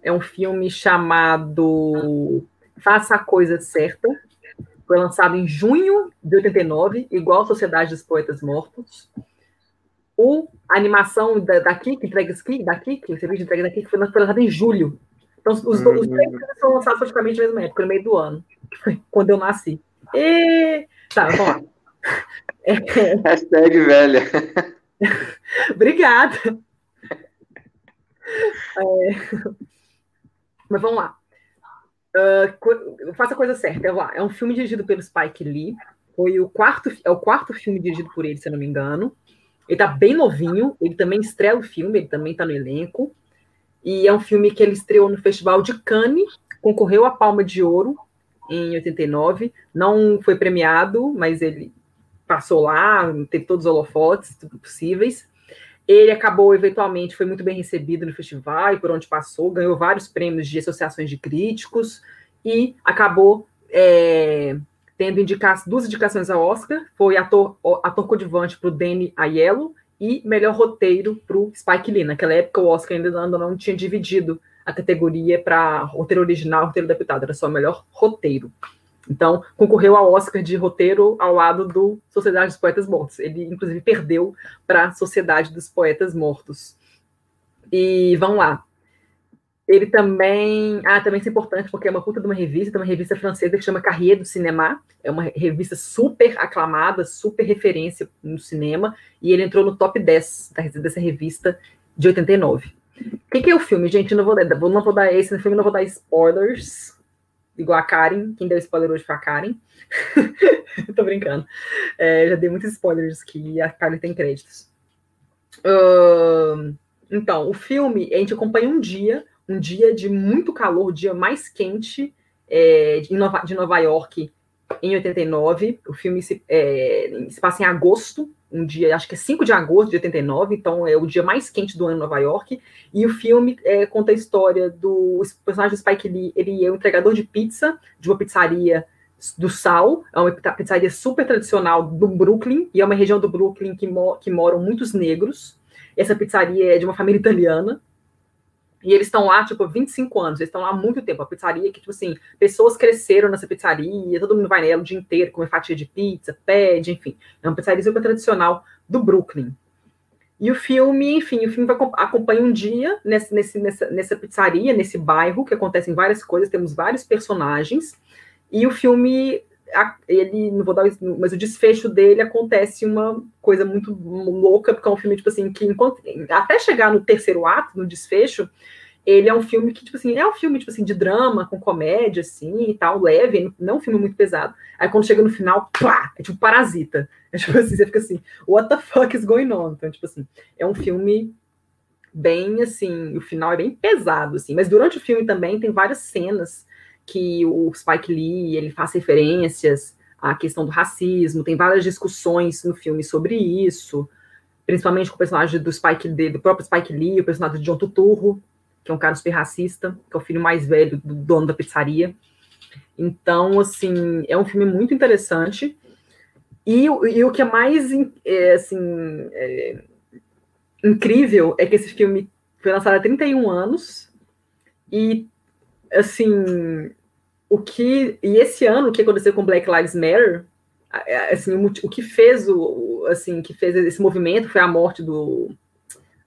B: é um filme chamado Faça a Coisa Certa. Foi lançado em junho de 89, igual Sociedade dos Poetas Mortos. O a animação da, da Kik, entregas Kik, da Kik, o serviço de entrega da Kik foi lançado em julho. Então, os, uhum. os três foram lançados praticamente na mesma época, no meio do ano, quando eu nasci. E... Tá, vamos lá.
A: É... Hashtag velha.
B: Obrigada. É... Mas vamos lá. Uh, faça a coisa certa. É, lá. é um filme dirigido pelo Spike Lee. Foi o quarto, é o quarto filme dirigido por ele, se eu não me engano. Ele tá bem novinho, ele também estreia o filme, ele também tá no elenco. E é um filme que ele estreou no Festival de Cannes, concorreu à Palma de Ouro em 89, não foi premiado, mas ele passou lá, teve todos os holofotes possíveis. Ele acabou, eventualmente, foi muito bem recebido no festival e por onde passou, ganhou vários prêmios de associações de críticos e acabou é, tendo indica duas indicações ao Oscar, foi ator, ator coadjuvante para o Danny Aiello e melhor roteiro para o Spike Lee. Naquela época o Oscar ainda não, tinha dividido a categoria para roteiro original, roteiro adaptado, era só melhor roteiro. Então, concorreu ao Oscar de roteiro ao lado do Sociedade dos Poetas Mortos. Ele, inclusive, perdeu para a Sociedade dos Poetas Mortos. E vamos lá. Ele também. Ah, também isso é importante, porque é uma puta de uma revista, uma revista francesa que chama Carrier do Cinema. É uma revista super aclamada, super referência no cinema. E ele entrou no top 10 dessa revista de 89. O que, que, é o filme, gente? não vou, não vou dar esse no filme, não vou dar spoilers. Igual a Karen. Quem deu spoiler hoje foi a Karen. Tô brincando. É, já dei muitos spoilers que a Karen tem créditos. Uh, então, o filme, a gente acompanha um dia um dia de muito calor, o dia mais quente é, de, Nova, de Nova York em 89. O filme se, é, se passa em agosto, um dia, acho que é 5 de agosto de 89, então é o dia mais quente do ano em Nova York. E o filme é, conta a história do personagem Spike Lee. Ele é entregador de pizza de uma pizzaria do Sal, é uma pizzaria super tradicional do Brooklyn, e é uma região do Brooklyn que, mo que moram muitos negros. Essa pizzaria é de uma família italiana, e eles estão lá, tipo, 25 anos, eles estão lá há muito tempo. A pizzaria que, tipo assim, pessoas cresceram nessa pizzaria, todo mundo vai nela o dia inteiro, come fatia de pizza, pede, enfim. É uma pizzaria super tradicional do Brooklyn. E o filme, enfim, o filme acompanha um dia nesse, nessa, nessa pizzaria, nesse bairro, que acontecem várias coisas, temos vários personagens, e o filme ele, não vou dar, mas o desfecho dele acontece uma coisa muito louca, porque é um filme, tipo assim, que enquanto, até chegar no terceiro ato, no desfecho, ele é um filme que, tipo assim, é um filme, tipo assim, de drama, com comédia, assim, e tal, leve, não é um filme muito pesado. Aí quando chega no final, pá, é tipo Parasita. É tipo assim, você fica assim, what the fuck is going on? Então, tipo assim, é um filme bem, assim, o final é bem pesado, assim, mas durante o filme também tem várias cenas que o Spike Lee ele faz referências à questão do racismo, tem várias discussões no filme sobre isso, principalmente com o personagem do Spike do próprio Spike Lee, o personagem de John Tuturro, que é um cara super racista, que é o filho mais velho do dono da pizzaria. Então, assim, é um filme muito interessante. E, e o que é mais é, assim, é, incrível é que esse filme foi lançado há 31 anos e assim, o que. E esse ano, o que aconteceu com Black Lives Matter, assim, o, o que fez o, assim, que fez esse movimento foi a morte do.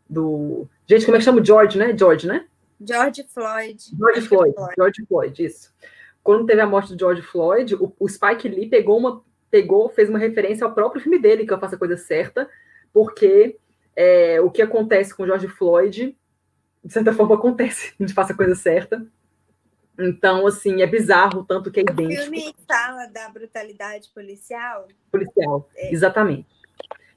B: do gente, como é que chama? George, né? George, né?
C: George Floyd.
B: George Floyd, Floyd. George Floyd, isso. Quando teve a morte do George Floyd, o, o Spike Lee pegou uma pegou, fez uma referência ao próprio filme dele, que eu faço a coisa certa, porque é, o que acontece com George Floyd, de certa forma, acontece, a gente faça a coisa certa. Então, assim, é bizarro tanto que é idêntico. O
C: filme fala da brutalidade policial?
B: Policial, é. exatamente.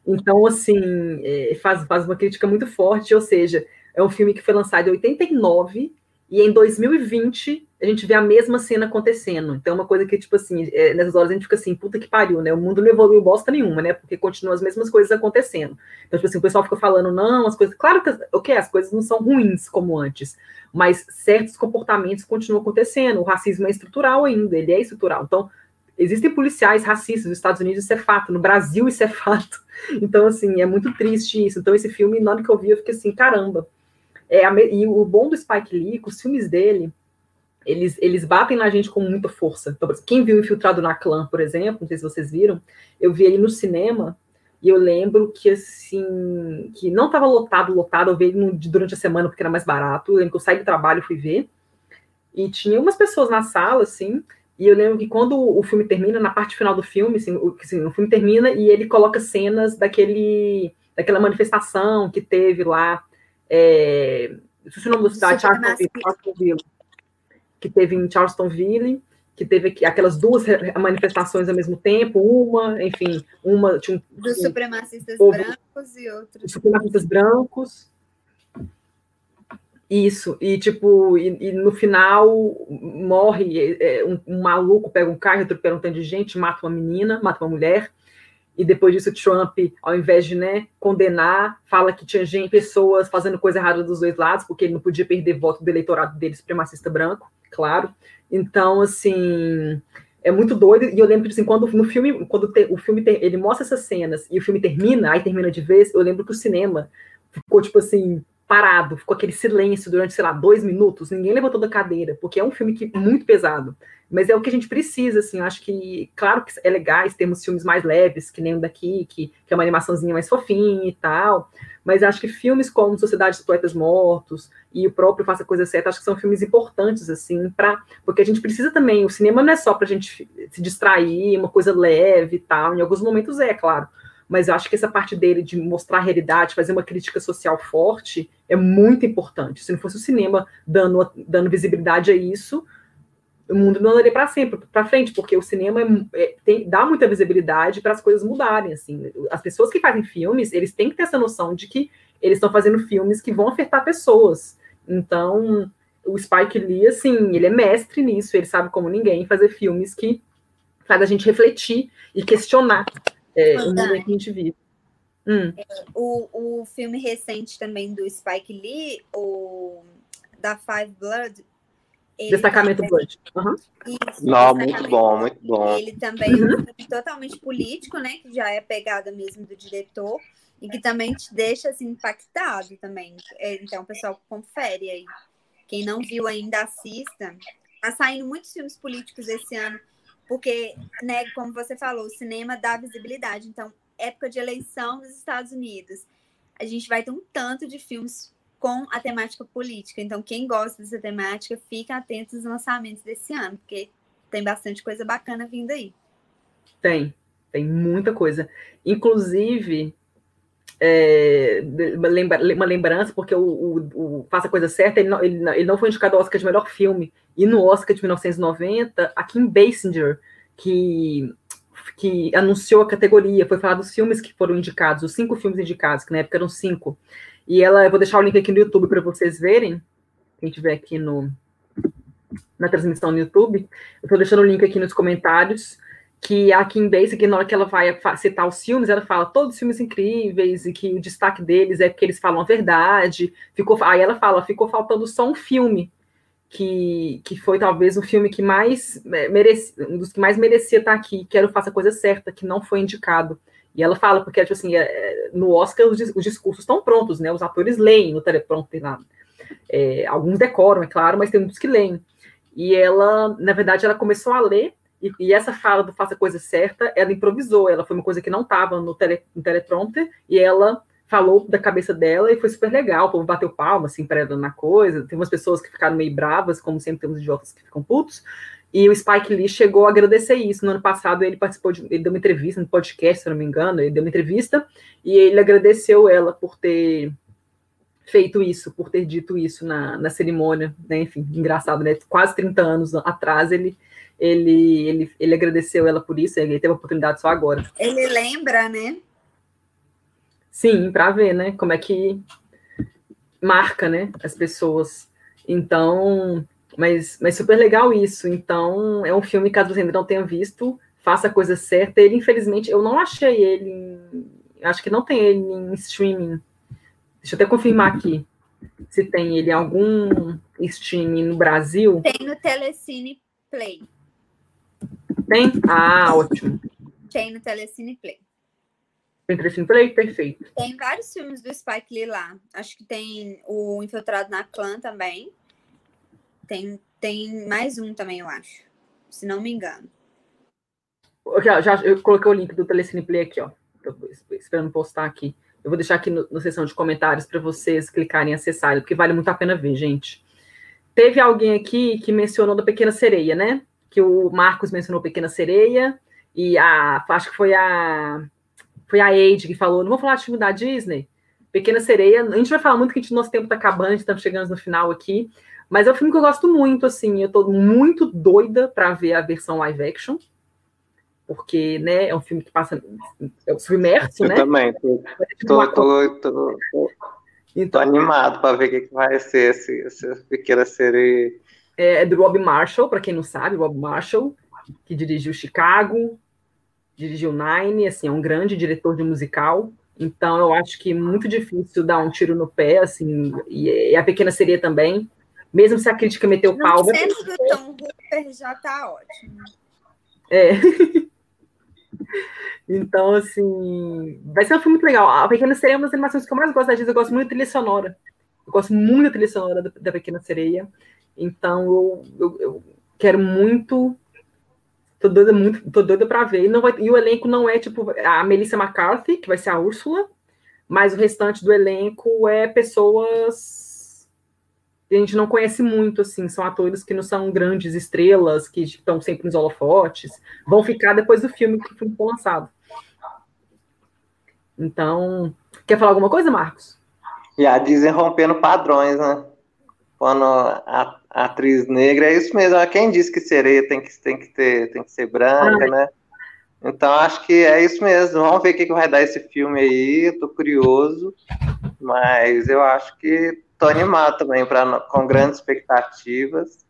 B: Então, assim, é, faz, faz uma crítica muito forte, ou seja, é um filme que foi lançado em 89 e em 2020 a gente vê a mesma cena acontecendo. Então, é uma coisa que, tipo assim, é, nessas horas a gente fica assim, puta que pariu, né? O mundo não evoluiu bosta nenhuma, né? Porque continuam as mesmas coisas acontecendo. Então, tipo assim, o pessoal fica falando, não, as coisas. Claro que okay, as coisas não são ruins como antes, mas certos comportamentos continuam acontecendo. O racismo é estrutural ainda, ele é estrutural. Então, existem policiais racistas nos Estados Unidos, isso é fato. No Brasil, isso é fato. Então, assim, é muito triste isso. Então, esse filme, na hora que eu vi, eu fiquei assim, caramba. É, e o bom do Spike Lee, com os filmes dele, eles, eles batem na gente com muita força. Então, quem viu Infiltrado na Clã, por exemplo, não sei se vocês viram, eu vi ele no cinema e eu lembro que, assim, que não estava lotado, lotado, eu vi ele durante a semana porque era mais barato. Eu lembro que eu saí do trabalho e fui ver. E tinha umas pessoas na sala, assim, e eu lembro que quando o filme termina, na parte final do filme, assim, o, assim, o filme termina e ele coloca cenas daquele, daquela manifestação que teve lá. É, sei o nome da cidade, Charlestonville, que teve em Charlestonville que teve aquelas duas manifestações ao mesmo tempo, uma, enfim, uma
C: tinha um, dos supremacistas brancos e outros.
B: supremacistas brancos. Isso, e tipo, e, e no final morre é, um, um, maluco, pega um carro, atropela um tanto de gente, mata uma menina, mata uma mulher, e depois disso Trump, ao invés de né, condenar, fala que tinha gente, pessoas fazendo coisa errada dos dois lados, porque ele não podia perder voto do eleitorado dele supremacista branco, claro. Então, assim, é muito doido. E eu lembro que, assim, quando no filme, quando te, o filme ele mostra essas cenas e o filme termina, aí termina de vez, eu lembro que o cinema ficou, tipo assim, parado, ficou aquele silêncio durante, sei lá, dois minutos, ninguém levantou da cadeira, porque é um filme que muito pesado. Mas é o que a gente precisa, assim, eu acho que, claro que é legais termos filmes mais leves, que nem o daqui, que, que é uma animaçãozinha mais fofinha e tal, mas acho que filmes como Sociedade dos Poetas Mortos e o próprio Faça a Coisa Certa, acho que são filmes importantes, assim, para porque a gente precisa também, o cinema não é só para a gente se distrair, uma coisa leve e tal, em alguns momentos é, claro, mas eu acho que essa parte dele de mostrar a realidade, fazer uma crítica social forte, é muito importante. Se não fosse o cinema dando, dando visibilidade a isso, o mundo não andaria para sempre, para frente, porque o cinema é, é, tem, dá muita visibilidade para as coisas mudarem. Assim, as pessoas que fazem filmes, eles têm que ter essa noção de que eles estão fazendo filmes que vão afetar pessoas. Então, o Spike Lee, assim, ele é mestre nisso, ele sabe como ninguém fazer filmes que faz a gente refletir e questionar é, o mundo que a gente vive.
C: Hum. É, o, o filme recente também do Spike Lee, o da Five Blood,
B: Destacamento também, Blood. Uhum.
A: Isso, Não, muito bom, muito bom.
C: Ele também uhum. é um uhum. filme totalmente político, né? Que já é pegada mesmo do diretor e que também te deixa assim, impactado também. É, então, pessoal, confere aí. Quem não viu ainda, assista. Tá saindo muitos filmes políticos esse ano, porque, né, como você falou, o cinema dá visibilidade. Então, época de eleição nos Estados Unidos, a gente vai ter um tanto de filmes com a temática política. Então, quem gosta dessa temática, fica atento aos lançamentos desse ano, porque tem bastante coisa bacana vindo aí.
B: Tem, tem muita coisa. Inclusive, é, uma lembrança, porque o, o, o, Faça a Coisa Certa, ele não, ele, não, ele não foi indicado ao Oscar de melhor filme. E no Oscar de 1990, a Kim Basinger, que, que anunciou a categoria, foi falar dos filmes que foram indicados, os cinco filmes indicados, que na época eram cinco. E ela, eu vou deixar o link aqui no YouTube para vocês verem. Quem tiver aqui no, na transmissão no YouTube, eu estou deixando o link aqui nos comentários. Que a Kim Basic, na hora que ela vai citar os filmes, ela fala todos os filmes incríveis e que o destaque deles é porque eles falam a verdade. Ficou, aí ela fala, ficou faltando só um filme que, que foi talvez o filme que mais é, merecia, um dos que mais merecia estar aqui, que era o Faça a Coisa Certa, que não foi indicado. E ela fala, porque, tipo assim, é, no Oscar os, os, discursos estão prontos, né? Os atores leem no teleprompter lá. É, alguns decoram, é claro, mas tem muitos que leem. E ela, na verdade, ela começou a ler, e, e essa fala do Faça a Coisa Certa, ela improvisou, ela foi uma coisa que não estava no, tele, no teleprompter, e ela falou da cabeça dela e foi super legal. O povo bateu palma, assim, para ela na coisa. Tem umas pessoas que ficaram meio bravas, como sempre temos idiotas que ficam putos. E o Spike Lee chegou a agradecer isso. No ano passado, ele participou de. Ele deu uma entrevista no podcast, se não me engano. Ele deu uma entrevista e ele agradeceu ela por ter feito isso, por ter dito isso na, na cerimônia. Né? Enfim, engraçado, né? Quase 30 anos atrás, ele, ele, ele, ele agradeceu ela por isso. Ele teve a oportunidade só agora.
C: Ele lembra, né?
B: Sim, para ver, né? Como é que marca, né? As pessoas. Então, mas, mas super legal isso. Então, é um filme, caso você ainda não tenha visto, faça a coisa certa. Ele, infelizmente, eu não achei ele. Em, acho que não tem ele em streaming. Deixa eu até confirmar aqui se tem ele em algum streaming no Brasil.
C: Tem no Telecine Play.
B: Tem? Ah, ótimo.
C: Tem no Telecine Play.
B: Tem Telecine Play? Perfeito.
C: Tem vários filmes do Spike Lee lá. Acho que tem o Infiltrado na Clã também. Tem, tem mais um também, eu acho. Se não me engano.
B: Eu já, já eu coloquei o link do Telecine Play aqui, ó. Tô esperando postar aqui. Eu vou deixar aqui no, na seção de comentários para vocês clicarem e acessarem, porque vale muito a pena ver, gente. Teve alguém aqui que mencionou da Pequena Sereia, né? Que o Marcos mencionou Pequena Sereia, e a. Acho que foi a. Foi a Eide que falou: não vou falar de filme da Disney. Pequena Sereia, a gente vai falar muito que gente, nosso tempo está acabando, estamos chegando no final aqui, mas é um filme que eu gosto muito, assim, eu estou muito doida para ver a versão live action, porque, né, é um filme que passa, é submerso,
A: eu
B: né?
A: Eu também, tô, tô, tô, tô, então, animado para ver o que, vai ser esse, essa Pequena Sereia.
B: É, é do Rob Marshall, para quem não sabe, Rob Marshall, que dirigiu Chicago, dirigiu Nine, assim, é um grande diretor de musical, então, eu acho que é muito difícil dar um tiro no pé, assim, e, a pequena seria também. Mesmo se a crítica meteu
C: Não
B: pau.
C: Sendo do Tom Hooper já tá ótimo.
B: É. então, assim, vai ser um filme muito legal. A Pequena Sereia é uma das animações que eu mais gosto da Disney. Eu gosto muito da trilha sonora. Eu gosto muito da trilha sonora da, da Pequena Sereia. Então, eu, eu, eu quero muito Tô doida, muito, tô doida pra ver. E, não vai, e o elenco não é tipo a Melissa McCarthy, que vai ser a Úrsula, mas o restante do elenco é pessoas que a gente não conhece muito, assim. São atores que não são grandes estrelas, que estão sempre nos holofotes. Vão ficar depois do filme que foi lançado. Então, quer falar alguma coisa, Marcos?
A: A Disney rompendo padrões, né? Quando a atriz negra, é isso mesmo. Quem disse que sereia tem que, tem que, ter, tem que ser branca, ah. né? Então acho que é isso mesmo. Vamos ver o que, que vai dar esse filme aí. Eu tô curioso, mas eu acho que tô animado também, pra, com grandes expectativas.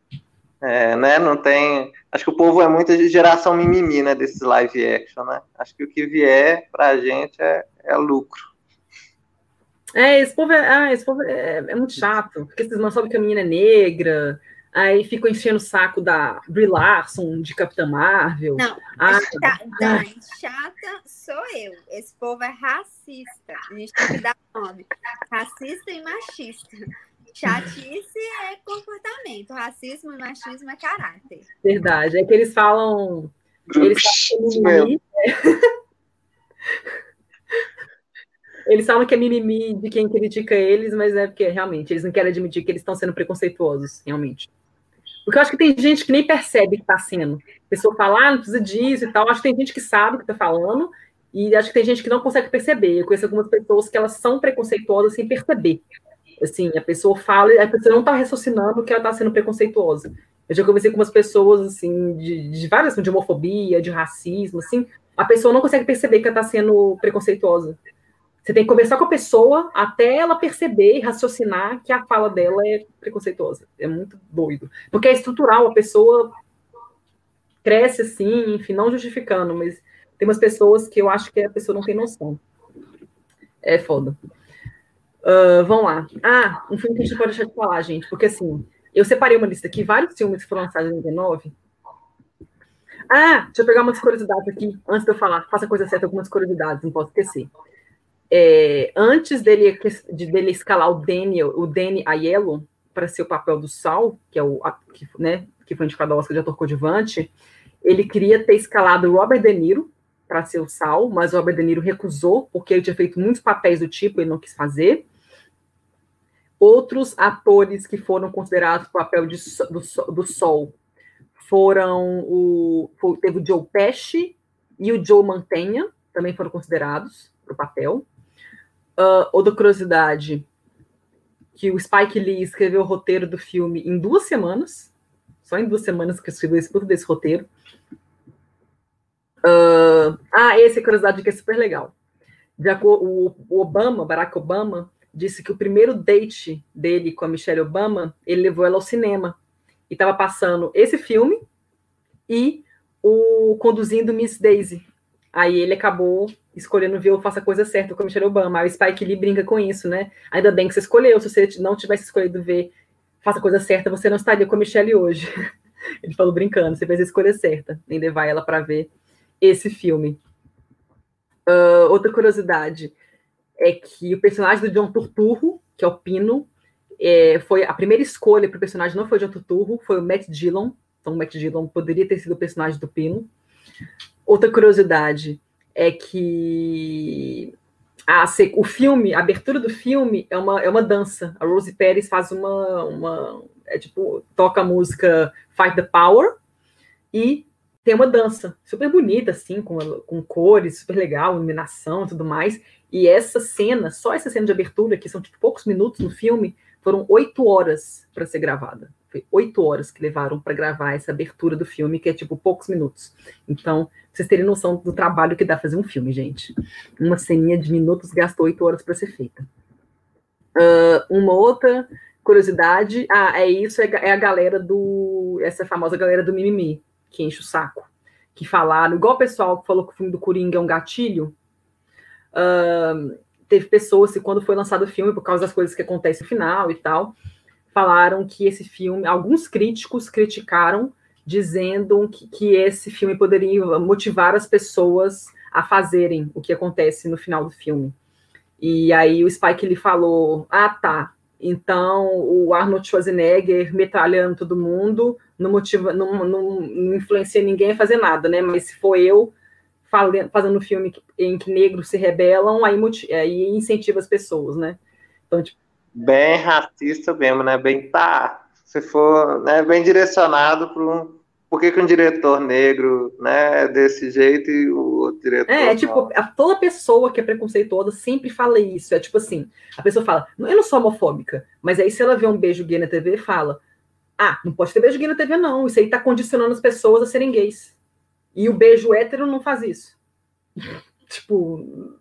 A: É, né? Não tem. Acho que o povo é muito geração mimimi, né? Desses live action, né? Acho que o que vier pra gente é, é lucro.
B: É, esse povo é, ah, esse povo é, é muito chato, porque vocês não sabem que a menina é negra, aí ficam enchendo o saco da Brie Larson, de Capitã Marvel.
C: Não, ah, tá, Dani, chata sou eu. Esse povo é racista. A gente tem que dar nome. Racista e machista. Chatice é comportamento, racismo e machismo é caráter.
B: Verdade, é que eles falam. Eles falam Eles falam que é mimimi de quem critica eles, mas é porque realmente eles não querem admitir que eles estão sendo preconceituosos, realmente. Porque eu acho que tem gente que nem percebe que está sendo. A pessoa fala, ah, não precisa disso e tal. Acho que tem gente que sabe o que está falando, e acho que tem gente que não consegue perceber. Eu conheço algumas pessoas que elas são preconceituosas sem perceber. Assim, a pessoa fala, a pessoa não está raciocinando que ela está sendo preconceituosa. Eu já conversei com umas pessoas, assim, de, de várias, de homofobia, de racismo, assim, a pessoa não consegue perceber que ela está sendo preconceituosa. Você tem que conversar com a pessoa até ela perceber e raciocinar que a fala dela é preconceituosa. É muito doido. Porque é estrutural, a pessoa cresce assim, enfim, não justificando, mas tem umas pessoas que eu acho que a pessoa não tem noção. É foda. Uh, vamos lá. Ah, um filme que a gente pode deixar de falar, gente, porque assim, eu separei uma lista aqui, vários filmes que foram lançados em 99. Ah, deixa eu pegar umas curiosidades aqui, antes de eu falar. Faça a coisa certa, algumas curiosidades, não posso esquecer é, antes dele, de, dele escalar o Daniel, o Danny Aiello para ser o papel do Sal, que é o que, né, que foi indicado ao Oscar de ator coadjuvante, ele queria ter escalado Robert De Niro para ser o Sal, mas o Robert De Niro recusou porque ele tinha feito muitos papéis do tipo e não quis fazer. Outros atores que foram considerados para o papel de, do, do Sol foram o teve o Joe Pesci e o Joe Mantegna, também foram considerados para o papel. Uh, outra curiosidade, que o Spike Lee escreveu o roteiro do filme em duas semanas, só em duas semanas que escreveu tudo desse roteiro. Uh, ah, essa é curiosidade que é super legal. O, o Obama, Barack Obama, disse que o primeiro date dele com a Michelle Obama, ele levou ela ao cinema. E estava passando esse filme e o Conduzindo Miss Daisy. Aí ele acabou escolhendo ver o Faça a Coisa Certa com a Michelle Obama. Aí o Spike Lee brinca com isso, né? Ainda bem que você escolheu. Se você não tivesse escolhido ver Faça a Coisa Certa, você não estaria com a Michelle hoje. Ele falou brincando, você fez a escolha certa em levar ela para ver esse filme. Uh, outra curiosidade é que o personagem do John Turturro, que é o Pino, é, foi a primeira escolha para o personagem não foi o John Turturro, foi o Matt Dillon. Então, o Matt Dillon poderia ter sido o personagem do Pino. Outra curiosidade é que a, o filme, a abertura do filme é uma, é uma dança. A Rose Pérez faz uma, uma é tipo, toca a música Fight the Power e tem uma dança super bonita, assim, com, com cores, super legal, iluminação e tudo mais. E essa cena, só essa cena de abertura, que são tipo poucos minutos no filme, foram oito horas para ser gravada. Foi oito horas que levaram para gravar essa abertura do filme, que é tipo poucos minutos. Então, vocês terem noção do trabalho que dá fazer um filme, gente. Uma ceninha de minutos gastou oito horas para ser feita. Uh, uma outra curiosidade, ah, é isso, é, é, a galera do, essa famosa galera do mimimi, que enche o saco, que falaram, igual o pessoal que falou que o filme do Coringa é um gatilho, uh, teve pessoas que quando foi lançado o filme, por causa das coisas que acontecem no final e tal, falaram que esse filme, alguns críticos criticaram, dizendo que, que esse filme poderia motivar as pessoas a fazerem o que acontece no final do filme. E aí o Spike ele falou: "Ah, tá. Então o Arnold Schwarzenegger metralhando todo mundo não motiva, não, não, não influencia ninguém a fazer nada, né? Mas se for eu fazendo um filme em que negros se rebelam, aí, aí incentiva as pessoas, né?
A: Então, tipo... Bem racista mesmo, né? Bem tá. Se for né, bem direcionado para um. Por que, que um diretor negro né, é desse jeito e o diretor.
B: É, tipo, a, toda pessoa que é preconceituosa sempre fala isso. É tipo assim: a pessoa fala, eu não sou homofóbica, mas aí se ela vê um beijo gay na TV, fala: ah, não pode ter beijo gay na TV, não. Isso aí tá condicionando as pessoas a serem gays. E o beijo hétero não faz isso. tipo,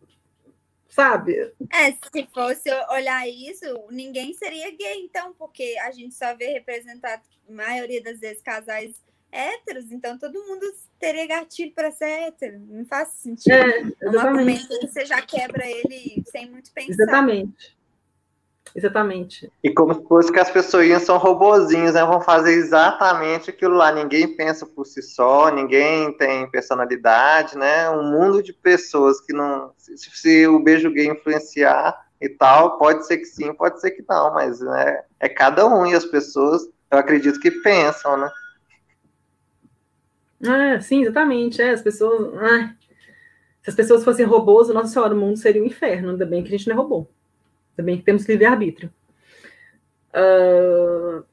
B: sabe?
C: É, se fosse olhar isso, ninguém seria gay, então, porque a gente só vê representado, a maioria das vezes, casais héteros, então todo mundo teria gatilho para ser hétero. Não faz sentido. É, exatamente. Um você já quebra ele sem muito pensar.
B: Exatamente. Exatamente.
A: E como se fosse que as pessoas são robozinhos, né? Vão fazer exatamente aquilo lá. Ninguém pensa por si só, ninguém tem personalidade, né? Um mundo de pessoas que não. Se, se o beijo gay influenciar e tal, pode ser que sim, pode ser que não, mas né, é cada um e as pessoas, eu acredito que pensam, né?
B: É, sim, exatamente. É, as pessoas. Ah, se as pessoas fossem robôs, nossa senhora, o mundo seria um inferno. Ainda bem que a gente não é robô. Também temos livre-arbítrio. Uh,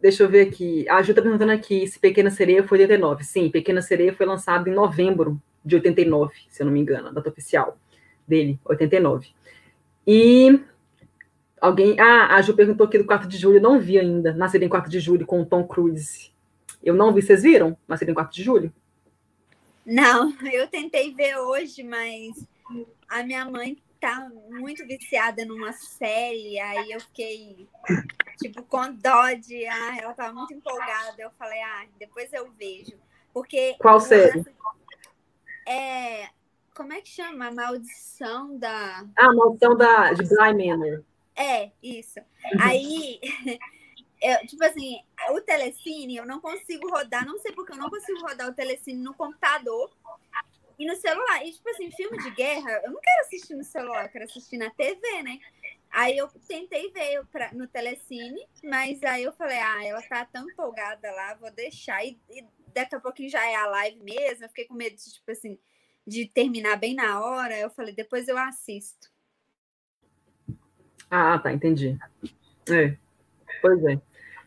B: deixa eu ver aqui. A Ju está perguntando aqui se Pequena Sereia foi de 89. Sim, Pequena Sereia foi lançado em novembro de 89, se eu não me engano, a data oficial dele, 89. E alguém. Ah, a Ju perguntou aqui do 4 de julho, eu não vi ainda. Nascido em 4 de julho com o Tom Cruise. Eu não vi, vocês viram? Nascido em 4 de julho?
C: Não, eu tentei ver hoje, mas a minha mãe tá muito viciada numa série, aí eu fiquei, tipo, com dó de. Ah, ela tava muito empolgada. Eu falei, ah, depois eu vejo. Porque.
B: Qual série?
C: É. Como é que chama? A maldição da.
B: Ah, a maldição da, de Bly Manor.
C: É, isso. Aí. Eu, tipo assim, o telecine eu não consigo rodar, não sei porque eu não consigo rodar o telecine no computador e no celular. E, tipo assim, filme de guerra, eu não quero assistir no celular, eu quero assistir na TV, né? Aí eu tentei ver pra, no Telecine, mas aí eu falei, ah, ela tá tão empolgada lá, vou deixar. E, e daqui a pouquinho já é a live mesmo. Eu fiquei com medo de, tipo assim, de terminar bem na hora. Eu falei, depois eu assisto.
B: Ah, tá, entendi. É. Pois é.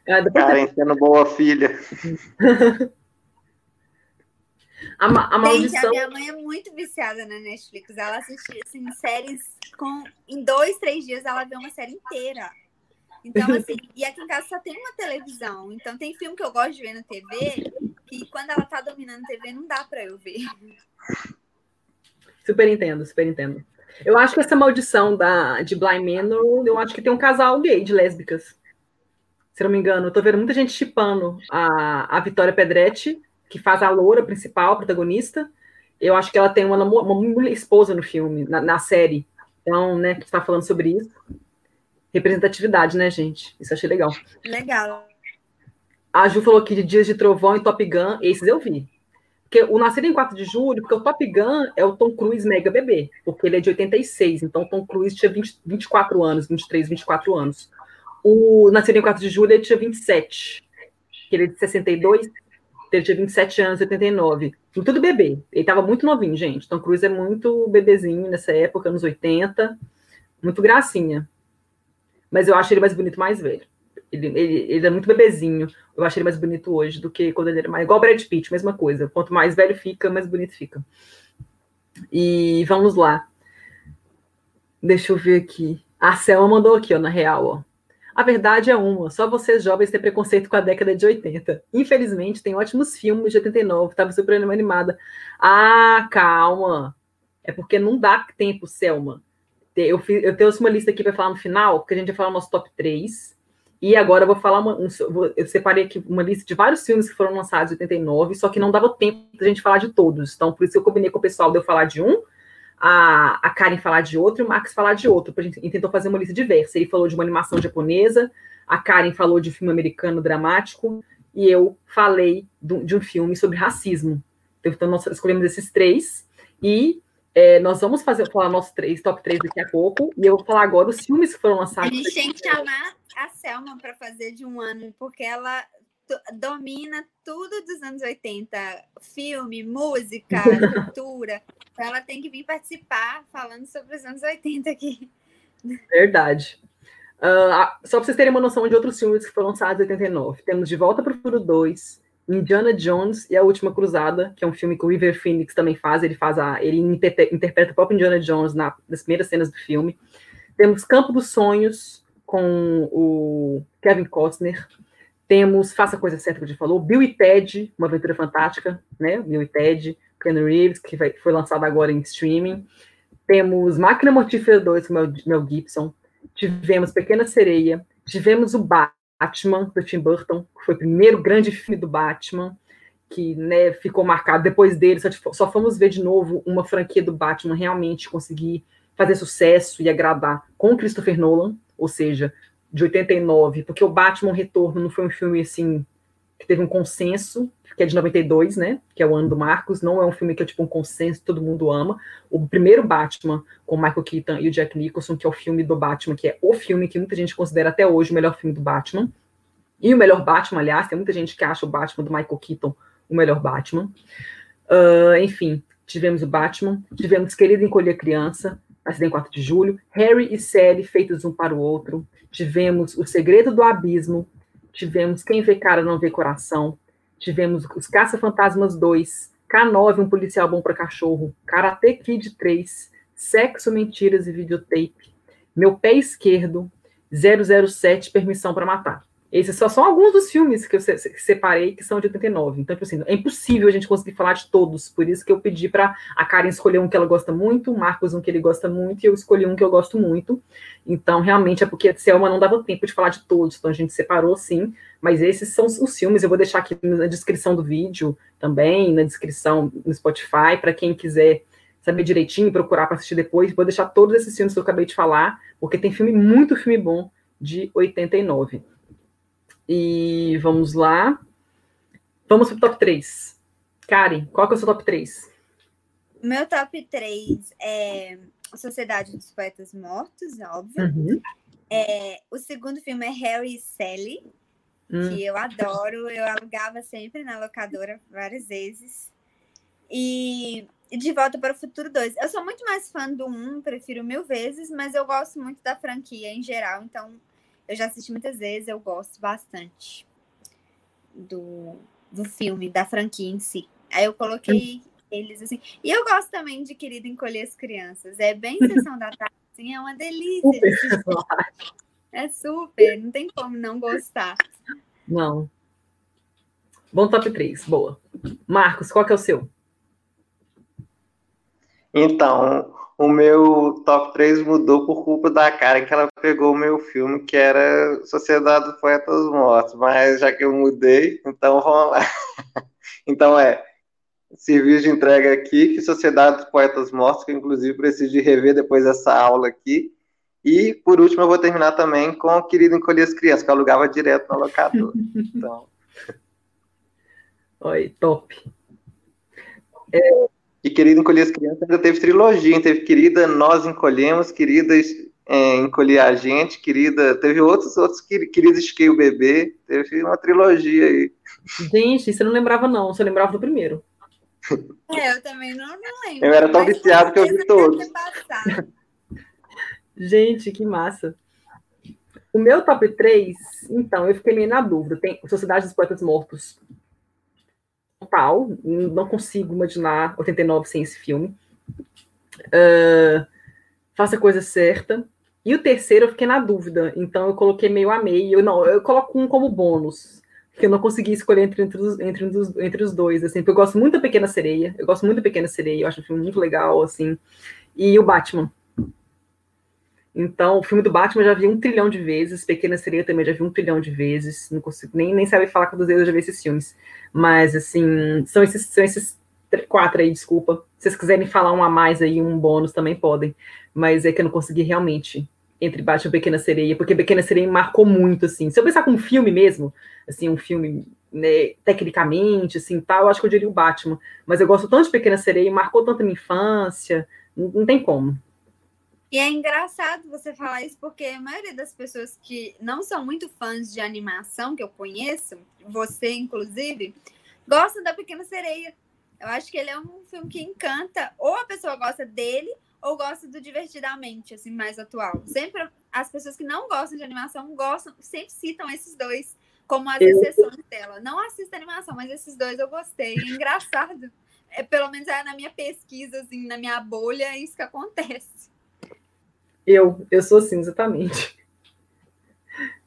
A: Ah, Karen sendo boa filha.
B: A, a maldição. Gente, a
C: minha mãe é muito viciada na Netflix. Ela assiste assim, séries com. Em dois, três dias ela vê uma série inteira. Então, assim, e aqui em casa só tem uma televisão. Então tem filme que eu gosto de ver na TV, que quando ela tá dominando a TV, não dá para eu ver.
B: Super entendo, super entendo. Eu acho que essa maldição da, de Blind Manor, eu acho que tem um casal gay de lésbicas. Se não me engano, eu tô vendo muita gente chipando a, a Vitória Pedretti que faz a loura principal, a protagonista. Eu acho que ela tem uma, uma esposa no filme, na, na série. Então, né, que está falando sobre isso. Representatividade, né, gente? Isso eu achei legal.
C: Legal.
B: A Ju falou que de Dias de Trovão e Top Gun, esses eu vi. Porque o Nascido em 4 de Julho, porque o Top Gun é o Tom Cruise mega bebê, porque ele é de 86, então o Tom Cruise tinha 20, 24 anos, 23, 24 anos. O Nascido em 4 de julho, ele tinha 27. Ele é de 62, ele tinha 27 anos, 89. Tudo bebê. Ele estava muito novinho, gente. Tom Cruise é muito bebezinho nessa época, anos 80. Muito gracinha. Mas eu acho ele mais bonito mais velho. Ele, ele, ele, é muito bebezinho. Eu acho ele mais bonito hoje do que quando ele era mais. Igual Brad Pitt, mesma coisa. Quanto mais velho fica, mais bonito fica. E vamos lá. Deixa eu ver aqui. A Selma mandou aqui, ó, na real, ó. A verdade é uma, só vocês jovens têm preconceito com a década de 80. Infelizmente, tem ótimos filmes de 89, tava super animada. Ah, calma. É porque não dá tempo, Selma. Eu, fiz, eu tenho uma lista aqui para falar no final, porque a gente vai falar nosso top 3. E agora eu vou falar uma, um, eu separei aqui uma lista de vários filmes que foram lançados em 89, só que não dava tempo da gente falar de todos. Então, por isso eu combinei com o pessoal de eu falar de um, a, a Karen falar de outro e o Max falar de outro. A gente tentou fazer uma lista diversa. Ele falou de uma animação japonesa, a Karen falou de um filme americano dramático, e eu falei de um filme sobre racismo. Então, nós escolhemos esses três, e é, nós vamos fazer falar nossos três, top 3 daqui a pouco, e eu vou falar agora os filmes que foram lançados.
C: A gente tem que chamar a Selma para fazer de um ano, porque ela domina tudo dos anos 80, filme, música, cultura. Então ela tem que vir participar falando sobre os anos 80 aqui.
B: Verdade. Uh, só para vocês terem uma noção de outros filmes que foram lançados em 89. Temos De Volta para o Futuro 2, Indiana Jones e A Última Cruzada, que é um filme que o River Phoenix também faz. Ele faz a, ele interpreta o próprio Indiana Jones na, nas primeiras cenas do filme. Temos Campo dos Sonhos com o Kevin Costner. Temos Faça a Coisa Certa que a gente falou, Bill e Ted, Uma Aventura Fantástica, né? Bill e Ted, Ken Reeves, que vai, foi lançado agora em streaming. Temos Máquina Mortífera 2, com Mel, Mel Gibson. Tivemos Pequena Sereia. Tivemos o Batman, do Tim Burton, que foi o primeiro grande filme do Batman, que né, ficou marcado. Depois dele, só, só fomos ver de novo uma franquia do Batman realmente conseguir fazer sucesso e agradar com Christopher Nolan, ou seja, de 89, porque o Batman Retorno não foi um filme assim que teve um consenso, que é de 92, né? Que é o ano do Marcos, não é um filme que é tipo um consenso, todo mundo ama. O primeiro Batman com Michael Keaton e o Jack Nicholson, que é o filme do Batman, que é o filme que muita gente considera até hoje o melhor filme do Batman. E o melhor Batman, aliás, tem muita gente que acha o Batman do Michael Keaton o melhor Batman. Uh, enfim, tivemos o Batman, tivemos Querido Encolher Criança, Nascida em 4 de julho, Harry e Sally feitos um para o outro, tivemos O Segredo do Abismo, tivemos Quem Vê Cara Não Vê Coração, tivemos Os Caça-Fantasmas 2, K9, Um Policial Bom para Cachorro, Karate Kid 3, Sexo, Mentiras e Videotape, Meu Pé Esquerdo, 007, Permissão para Matar. Esses só são alguns dos filmes que eu separei que são de 89. Então, tipo assim, é impossível a gente conseguir falar de todos. Por isso que eu pedi para a Karen escolher um que ela gosta muito, o Marcos um que ele gosta muito, e eu escolhi um que eu gosto muito. Então, realmente, é porque a Selma não dava tempo de falar de todos. Então, a gente separou, sim. Mas esses são os filmes. Eu vou deixar aqui na descrição do vídeo também, na descrição no Spotify, para quem quiser saber direitinho, procurar para assistir depois. Vou deixar todos esses filmes que eu acabei de falar, porque tem filme, muito filme bom, de 89. E vamos lá. Vamos para o top 3. Karen, qual que é o seu top 3?
C: Meu top 3 é Sociedade dos Poetas Mortos, óbvio. Uhum. É, o segundo filme é Harry e Sally, uhum. que eu adoro. Eu alugava sempre na locadora várias vezes. E De Volta para o Futuro 2. Eu sou muito mais fã do 1, prefiro mil vezes, mas eu gosto muito da franquia em geral, então eu já assisti muitas vezes, eu gosto bastante do, do filme, da franquia em si. Aí eu coloquei eles assim. E eu gosto também de Querido Encolher as Crianças. É bem sessão da tarde, assim, é uma delícia. é super, não tem como não gostar.
B: Não. Bom top 3, boa. Marcos, qual que é o seu?
A: Então, o meu top 3 mudou por culpa da cara que ela pegou o meu filme, que era Sociedade dos Poetas Mortos. Mas já que eu mudei, então vamos lá. então é serviço de entrega aqui, que Sociedade dos Poetas Mortos, que eu, inclusive preciso de rever depois dessa aula aqui. E, por último, eu vou terminar também com o Querido Encolher as Crianças, que eu alugava direto no locador. Então...
B: Oi, top.
A: É, e Querida Encolher as Crianças ainda teve trilogia, teve Querida Nós Encolhemos, Querida
D: é, Encolher a Gente, querida. Teve outros, outros queridos Esquei o Bebê. Teve uma trilogia aí.
B: Gente, você não lembrava, não. Você lembrava do primeiro.
C: É, eu também não, não lembro.
D: Eu era tão viciado que eu vi todos.
B: Gente, que massa. O meu top 3, então, eu fiquei meio na dúvida. Tem Sociedade dos Poetas Mortos. Total. Não consigo imaginar 89 sem esse filme. Uh, faça a coisa certa. E o terceiro eu fiquei na dúvida, então eu coloquei meio a meio. Não, eu coloco um como bônus, porque eu não consegui escolher entre, entre, os, entre, entre os dois, assim, porque eu gosto muito da Pequena Sereia, eu gosto muito da Pequena Sereia, eu acho um filme muito legal, assim, e o Batman. Então, o filme do Batman eu já vi um trilhão de vezes, Pequena Sereia também já vi um trilhão de vezes, não consigo nem, nem saber falar quantas vezes eu já vi esses filmes. Mas, assim, são esses, são esses quatro aí, desculpa. Se vocês quiserem falar um a mais aí, um bônus também podem. Mas é que eu não consegui realmente entre Batman e Pequena Sereia, porque Pequena Sereia marcou muito, assim. Se eu pensar como um filme mesmo, assim, um filme né, tecnicamente, assim, tal, eu acho que eu diria o Batman. Mas eu gosto tanto de Pequena Sereia, marcou tanto a minha infância, não, não tem como.
C: E é engraçado você falar isso, porque a maioria das pessoas que não são muito fãs de animação, que eu conheço, você inclusive, gostam da Pequena Sereia. Eu acho que ele é um filme que encanta, ou a pessoa gosta dele, ou gosta do Divertidamente, assim, mais atual. Sempre as pessoas que não gostam de animação gostam, sempre citam esses dois como as exceções dela. Não assisto animação, mas esses dois eu gostei. É engraçado. É, pelo menos é na minha pesquisa, assim, na minha bolha, é isso que acontece.
B: Eu, eu sou assim, exatamente.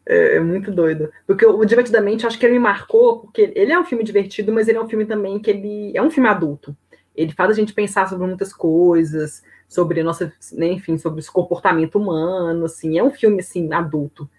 B: É, é, muito doido. Porque o Divertidamente, acho que ele me marcou, porque ele é um filme divertido, mas ele é um filme também que ele é um filme adulto. Ele faz a gente pensar sobre muitas coisas, sobre nossa, né, enfim, sobre esse comportamento humano, assim, é um filme, assim, adulto.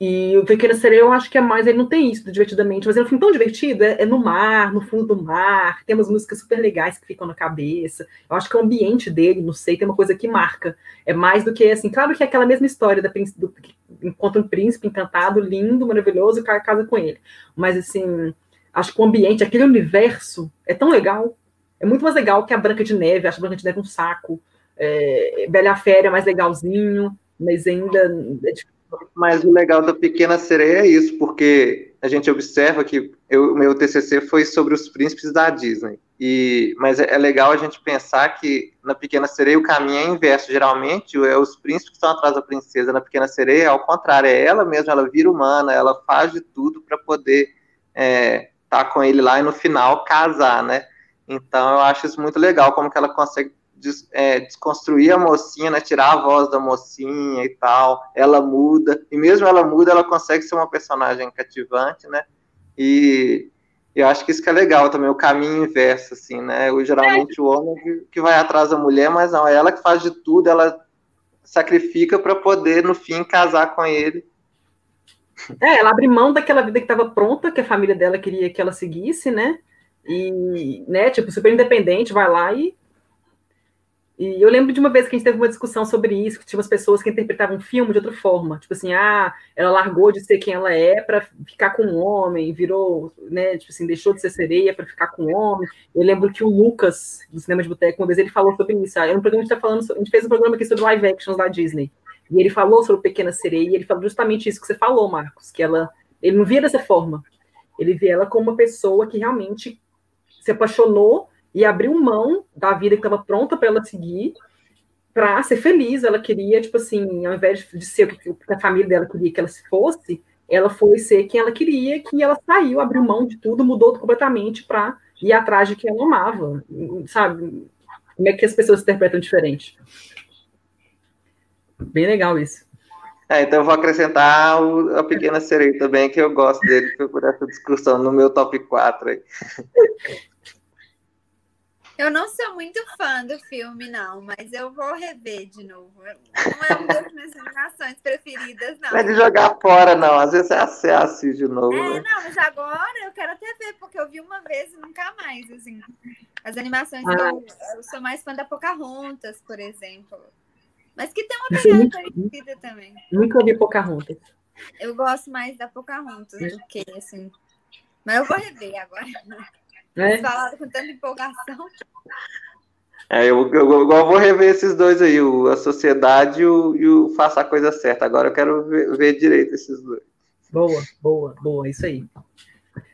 B: E o Pequena Sereia, eu acho que é mais, ele não tem isso do divertidamente, mas é um filme tão divertido, é, é, no mar, no fundo do mar, tem umas músicas super legais que ficam na cabeça. Eu acho que o ambiente dele, não sei, tem uma coisa que marca. É mais do que assim, claro que é aquela mesma história da do, encontra um príncipe encantado, lindo, maravilhoso, e casa com ele. Mas assim, acho que o ambiente, aquele universo é tão legal. É muito mais legal que a Branca de Neve, acho a Branca de Neve um saco. É, Bela Fera é mais legalzinho, mas ainda é difícil
D: mas o legal da Pequena Sereia é isso, porque a gente observa que o meu TCC foi sobre os príncipes da Disney. E, mas é, é, legal a gente pensar que na Pequena Sereia o caminho é inverso. Geralmente é os príncipes que estão atrás da princesa. Na Pequena Sereia, ao contrário, é ela mesma, ela vira humana, ela faz de tudo para poder estar é, tá com ele lá e no final casar, né? Então eu acho isso muito legal, como que ela consegue des, é, desconstruir a mocinha, né, tirar a voz da mocinha e tal, ela muda, e mesmo ela muda, ela consegue ser uma personagem cativante, né, e eu acho que isso que é legal também, o caminho inverso, assim, né, o, geralmente o homem que, que vai atrás da mulher, mas não, é ela que faz de tudo, ela sacrifica para poder, no fim, casar com ele.
B: É, ela abre mão daquela vida que estava pronta, que a família dela queria que ela seguisse, né, e, né, tipo, super independente, vai lá e e eu lembro de uma vez que a gente teve uma discussão sobre isso, que tinha umas pessoas que interpretavam um filme de outra forma. Tipo assim, ah, ela largou de ser quem ela é para ficar com um homem, virou, né, tipo assim, deixou de ser sereia para ficar com um homem. Eu lembro que o Lucas, do Cinema de Boteco, uma vez ele falou sobre isso. Ah, um programa a gente tá falando, a gente fez um programa aqui sobre live actions da Disney. E ele falou sobre Pequena Sereia, e ele falou justamente isso que você falou, Marcos, que ela, ele não via dessa forma. Ele vê ela como uma pessoa que realmente se apaixonou e abriu mão da vida que estava pronta para ela seguir para ser feliz. Ela queria, tipo assim, ao invés de ser o que a família dela queria que ela se fosse, ela foi ser quem ela queria, que ela saiu, abriu mão de tudo, mudou completamente para ir atrás de quem ela amava, sabe? Como é que as pessoas interpretam diferente? Bem legal isso.
D: É, então eu vou acrescentar o, a Pequena Sereia também, que eu gosto dele, por essa discussão no meu top 4 aí.
C: Eu não sou muito fã do filme, não, mas eu vou rever de novo. Não é uma das minhas animações preferidas, não.
D: Não é de jogar fora, não. Às vezes você assiste de novo.
C: É, né? não, mas agora eu quero até ver, porque eu vi uma vez e nunca mais, assim. As animações, ah. eu, eu, sou mais fã da Pocahontas, por exemplo. Mas que tem uma pegada parecida também.
B: Nunca vi Pocahontas.
C: Eu gosto mais da Pocahontas do que, assim. Mas eu vou rever agora. Né? Falaram com tanta empolgação.
D: É, eu, eu, eu, vou rever esses dois aí, o, a sociedade e o, e o Faça a Coisa Certa. Agora eu quero ver, ver direito esses dois.
B: Boa, boa, boa, isso aí.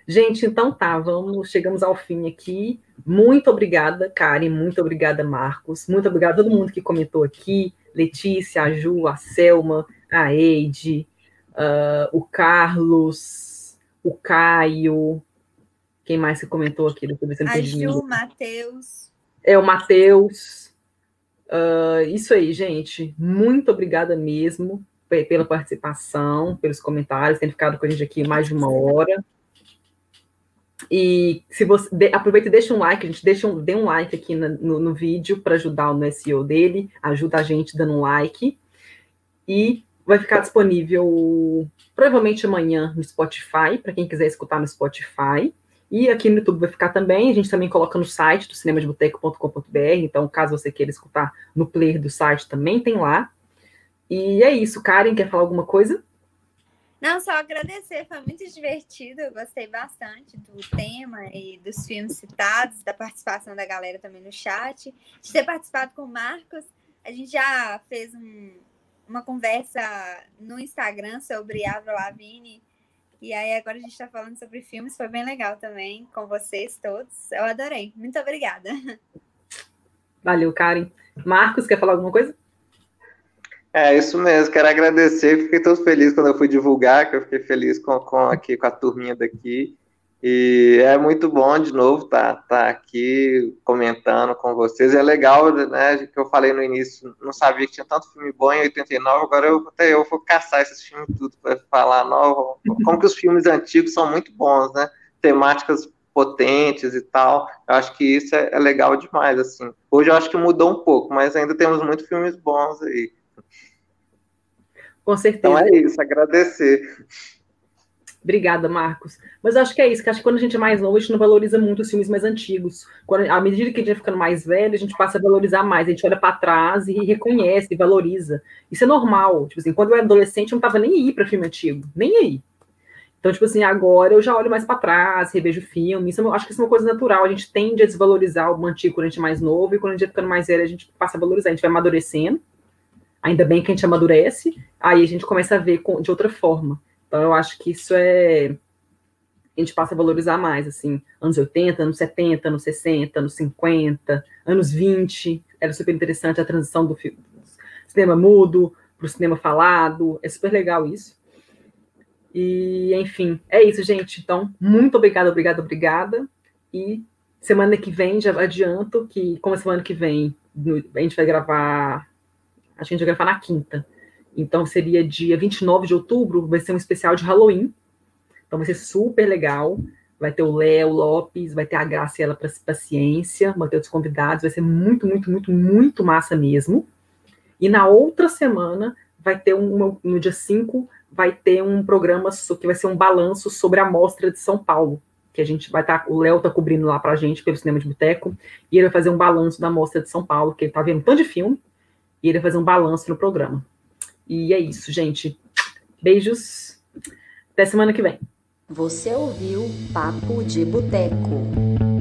B: Gente, então tá, vamos, chegamos ao fim aqui. Muito obrigada, Karen, muito obrigada, Marcos, muito obrigada a todo mundo que comentou aqui, Letícia, a Ju, a Selma, a Eide, uh, o Carlos, o Caio, quem mais que comentou aqui?
C: a Ju, Matheus.
B: É, o Matheus. Uh, isso aí, gente. Muito obrigada mesmo pela participação, pelos comentários, tem ficado com a gente aqui mais de uma hora. E se você de, aproveita e deixa um like, a gente deixa um, dê um like aqui no, no, no vídeo para ajudar no SEO dele, ajuda a gente dando um like. E vai ficar disponível provavelmente amanhã no Spotify, para quem quiser escutar no Spotify. E aqui no YouTube vai ficar também. A gente também coloca no site do cinemadeboteco.com.br. Então, caso você queira escutar no player do site, também tem lá. E é isso. Karen, quer falar alguma coisa?
C: Não, só agradecer, foi muito divertido, eu gostei bastante do tema e dos filmes citados, da participação da galera também no chat, de ter participado com o Marcos. A gente já fez um, uma conversa no Instagram sobre Avril Lavigne, e aí agora a gente está falando sobre filmes, foi bem legal também com vocês todos. Eu adorei. Muito obrigada.
B: Valeu, Karen. Marcos, quer falar alguma coisa?
D: É, isso mesmo, quero agradecer, fiquei todo feliz quando eu fui divulgar, que eu fiquei feliz com, com aqui com a turminha daqui. E é muito bom de novo estar tá, tá aqui comentando com vocês. É legal, né? Que eu falei no início, não sabia que tinha tanto filme bom em 89, agora eu até eu vou caçar esses filmes tudo para falar novo. Como que os filmes antigos são muito bons, né? Temáticas potentes e tal. Eu acho que isso é, é legal demais, assim. Hoje eu acho que mudou um pouco, mas ainda temos muitos filmes bons aí.
B: Com certeza.
D: Então é isso, agradecer.
B: Obrigada, Marcos. Mas acho que é isso, que acho que quando a gente é mais novo, a gente não valoriza muito os filmes mais antigos. Quando, à medida que a gente vai ficando mais velho, a gente passa a valorizar mais, a gente olha para trás e reconhece, e valoriza. Isso é normal. Tipo assim, quando eu era adolescente, eu não tava nem aí para filme antigo, nem aí. Então, tipo assim, agora eu já olho mais para trás, revejo filme. Isso, acho que isso é uma coisa natural. A gente tende a desvalorizar o antigo quando a gente é mais novo, e quando a gente vai ficando mais velho, a gente passa a valorizar. A gente vai amadurecendo ainda bem que a gente amadurece, aí a gente começa a ver de outra forma. Então, eu acho que isso é. A gente passa a valorizar mais, assim, anos 80, anos 70, anos 60, anos 50, anos 20. Era super interessante a transição do, cinema mudo para o cinema falado. É super legal isso. E, enfim, é isso, gente. Então, muito obrigada, obrigada, obrigada. E semana que vem, já adianto que, como a semana que vem a gente vai gravar a gente vai gravar na quinta. Então seria dia 29 de outubro, vai ser um especial de Halloween. Então vai ser super legal. Vai ter o Léo Lopes, vai ter a Graciela para ciência, vai ter outros convidados, vai ser muito, muito, muito, muito massa mesmo. E na outra semana vai ter um, no dia 5, vai ter um programa que vai ser um balanço sobre a mostra de São Paulo, que a gente vai estar, tá, o Léo tá cobrindo lá pra gente pelo cinema de boteco, e ele vai fazer um balanço da mostra de São Paulo, que ele tá vendo um tanto de filme, e ele vai fazer um balanço no programa. E é isso, gente. Beijos. Até semana que vem.
E: Você ouviu Papo de Boteco.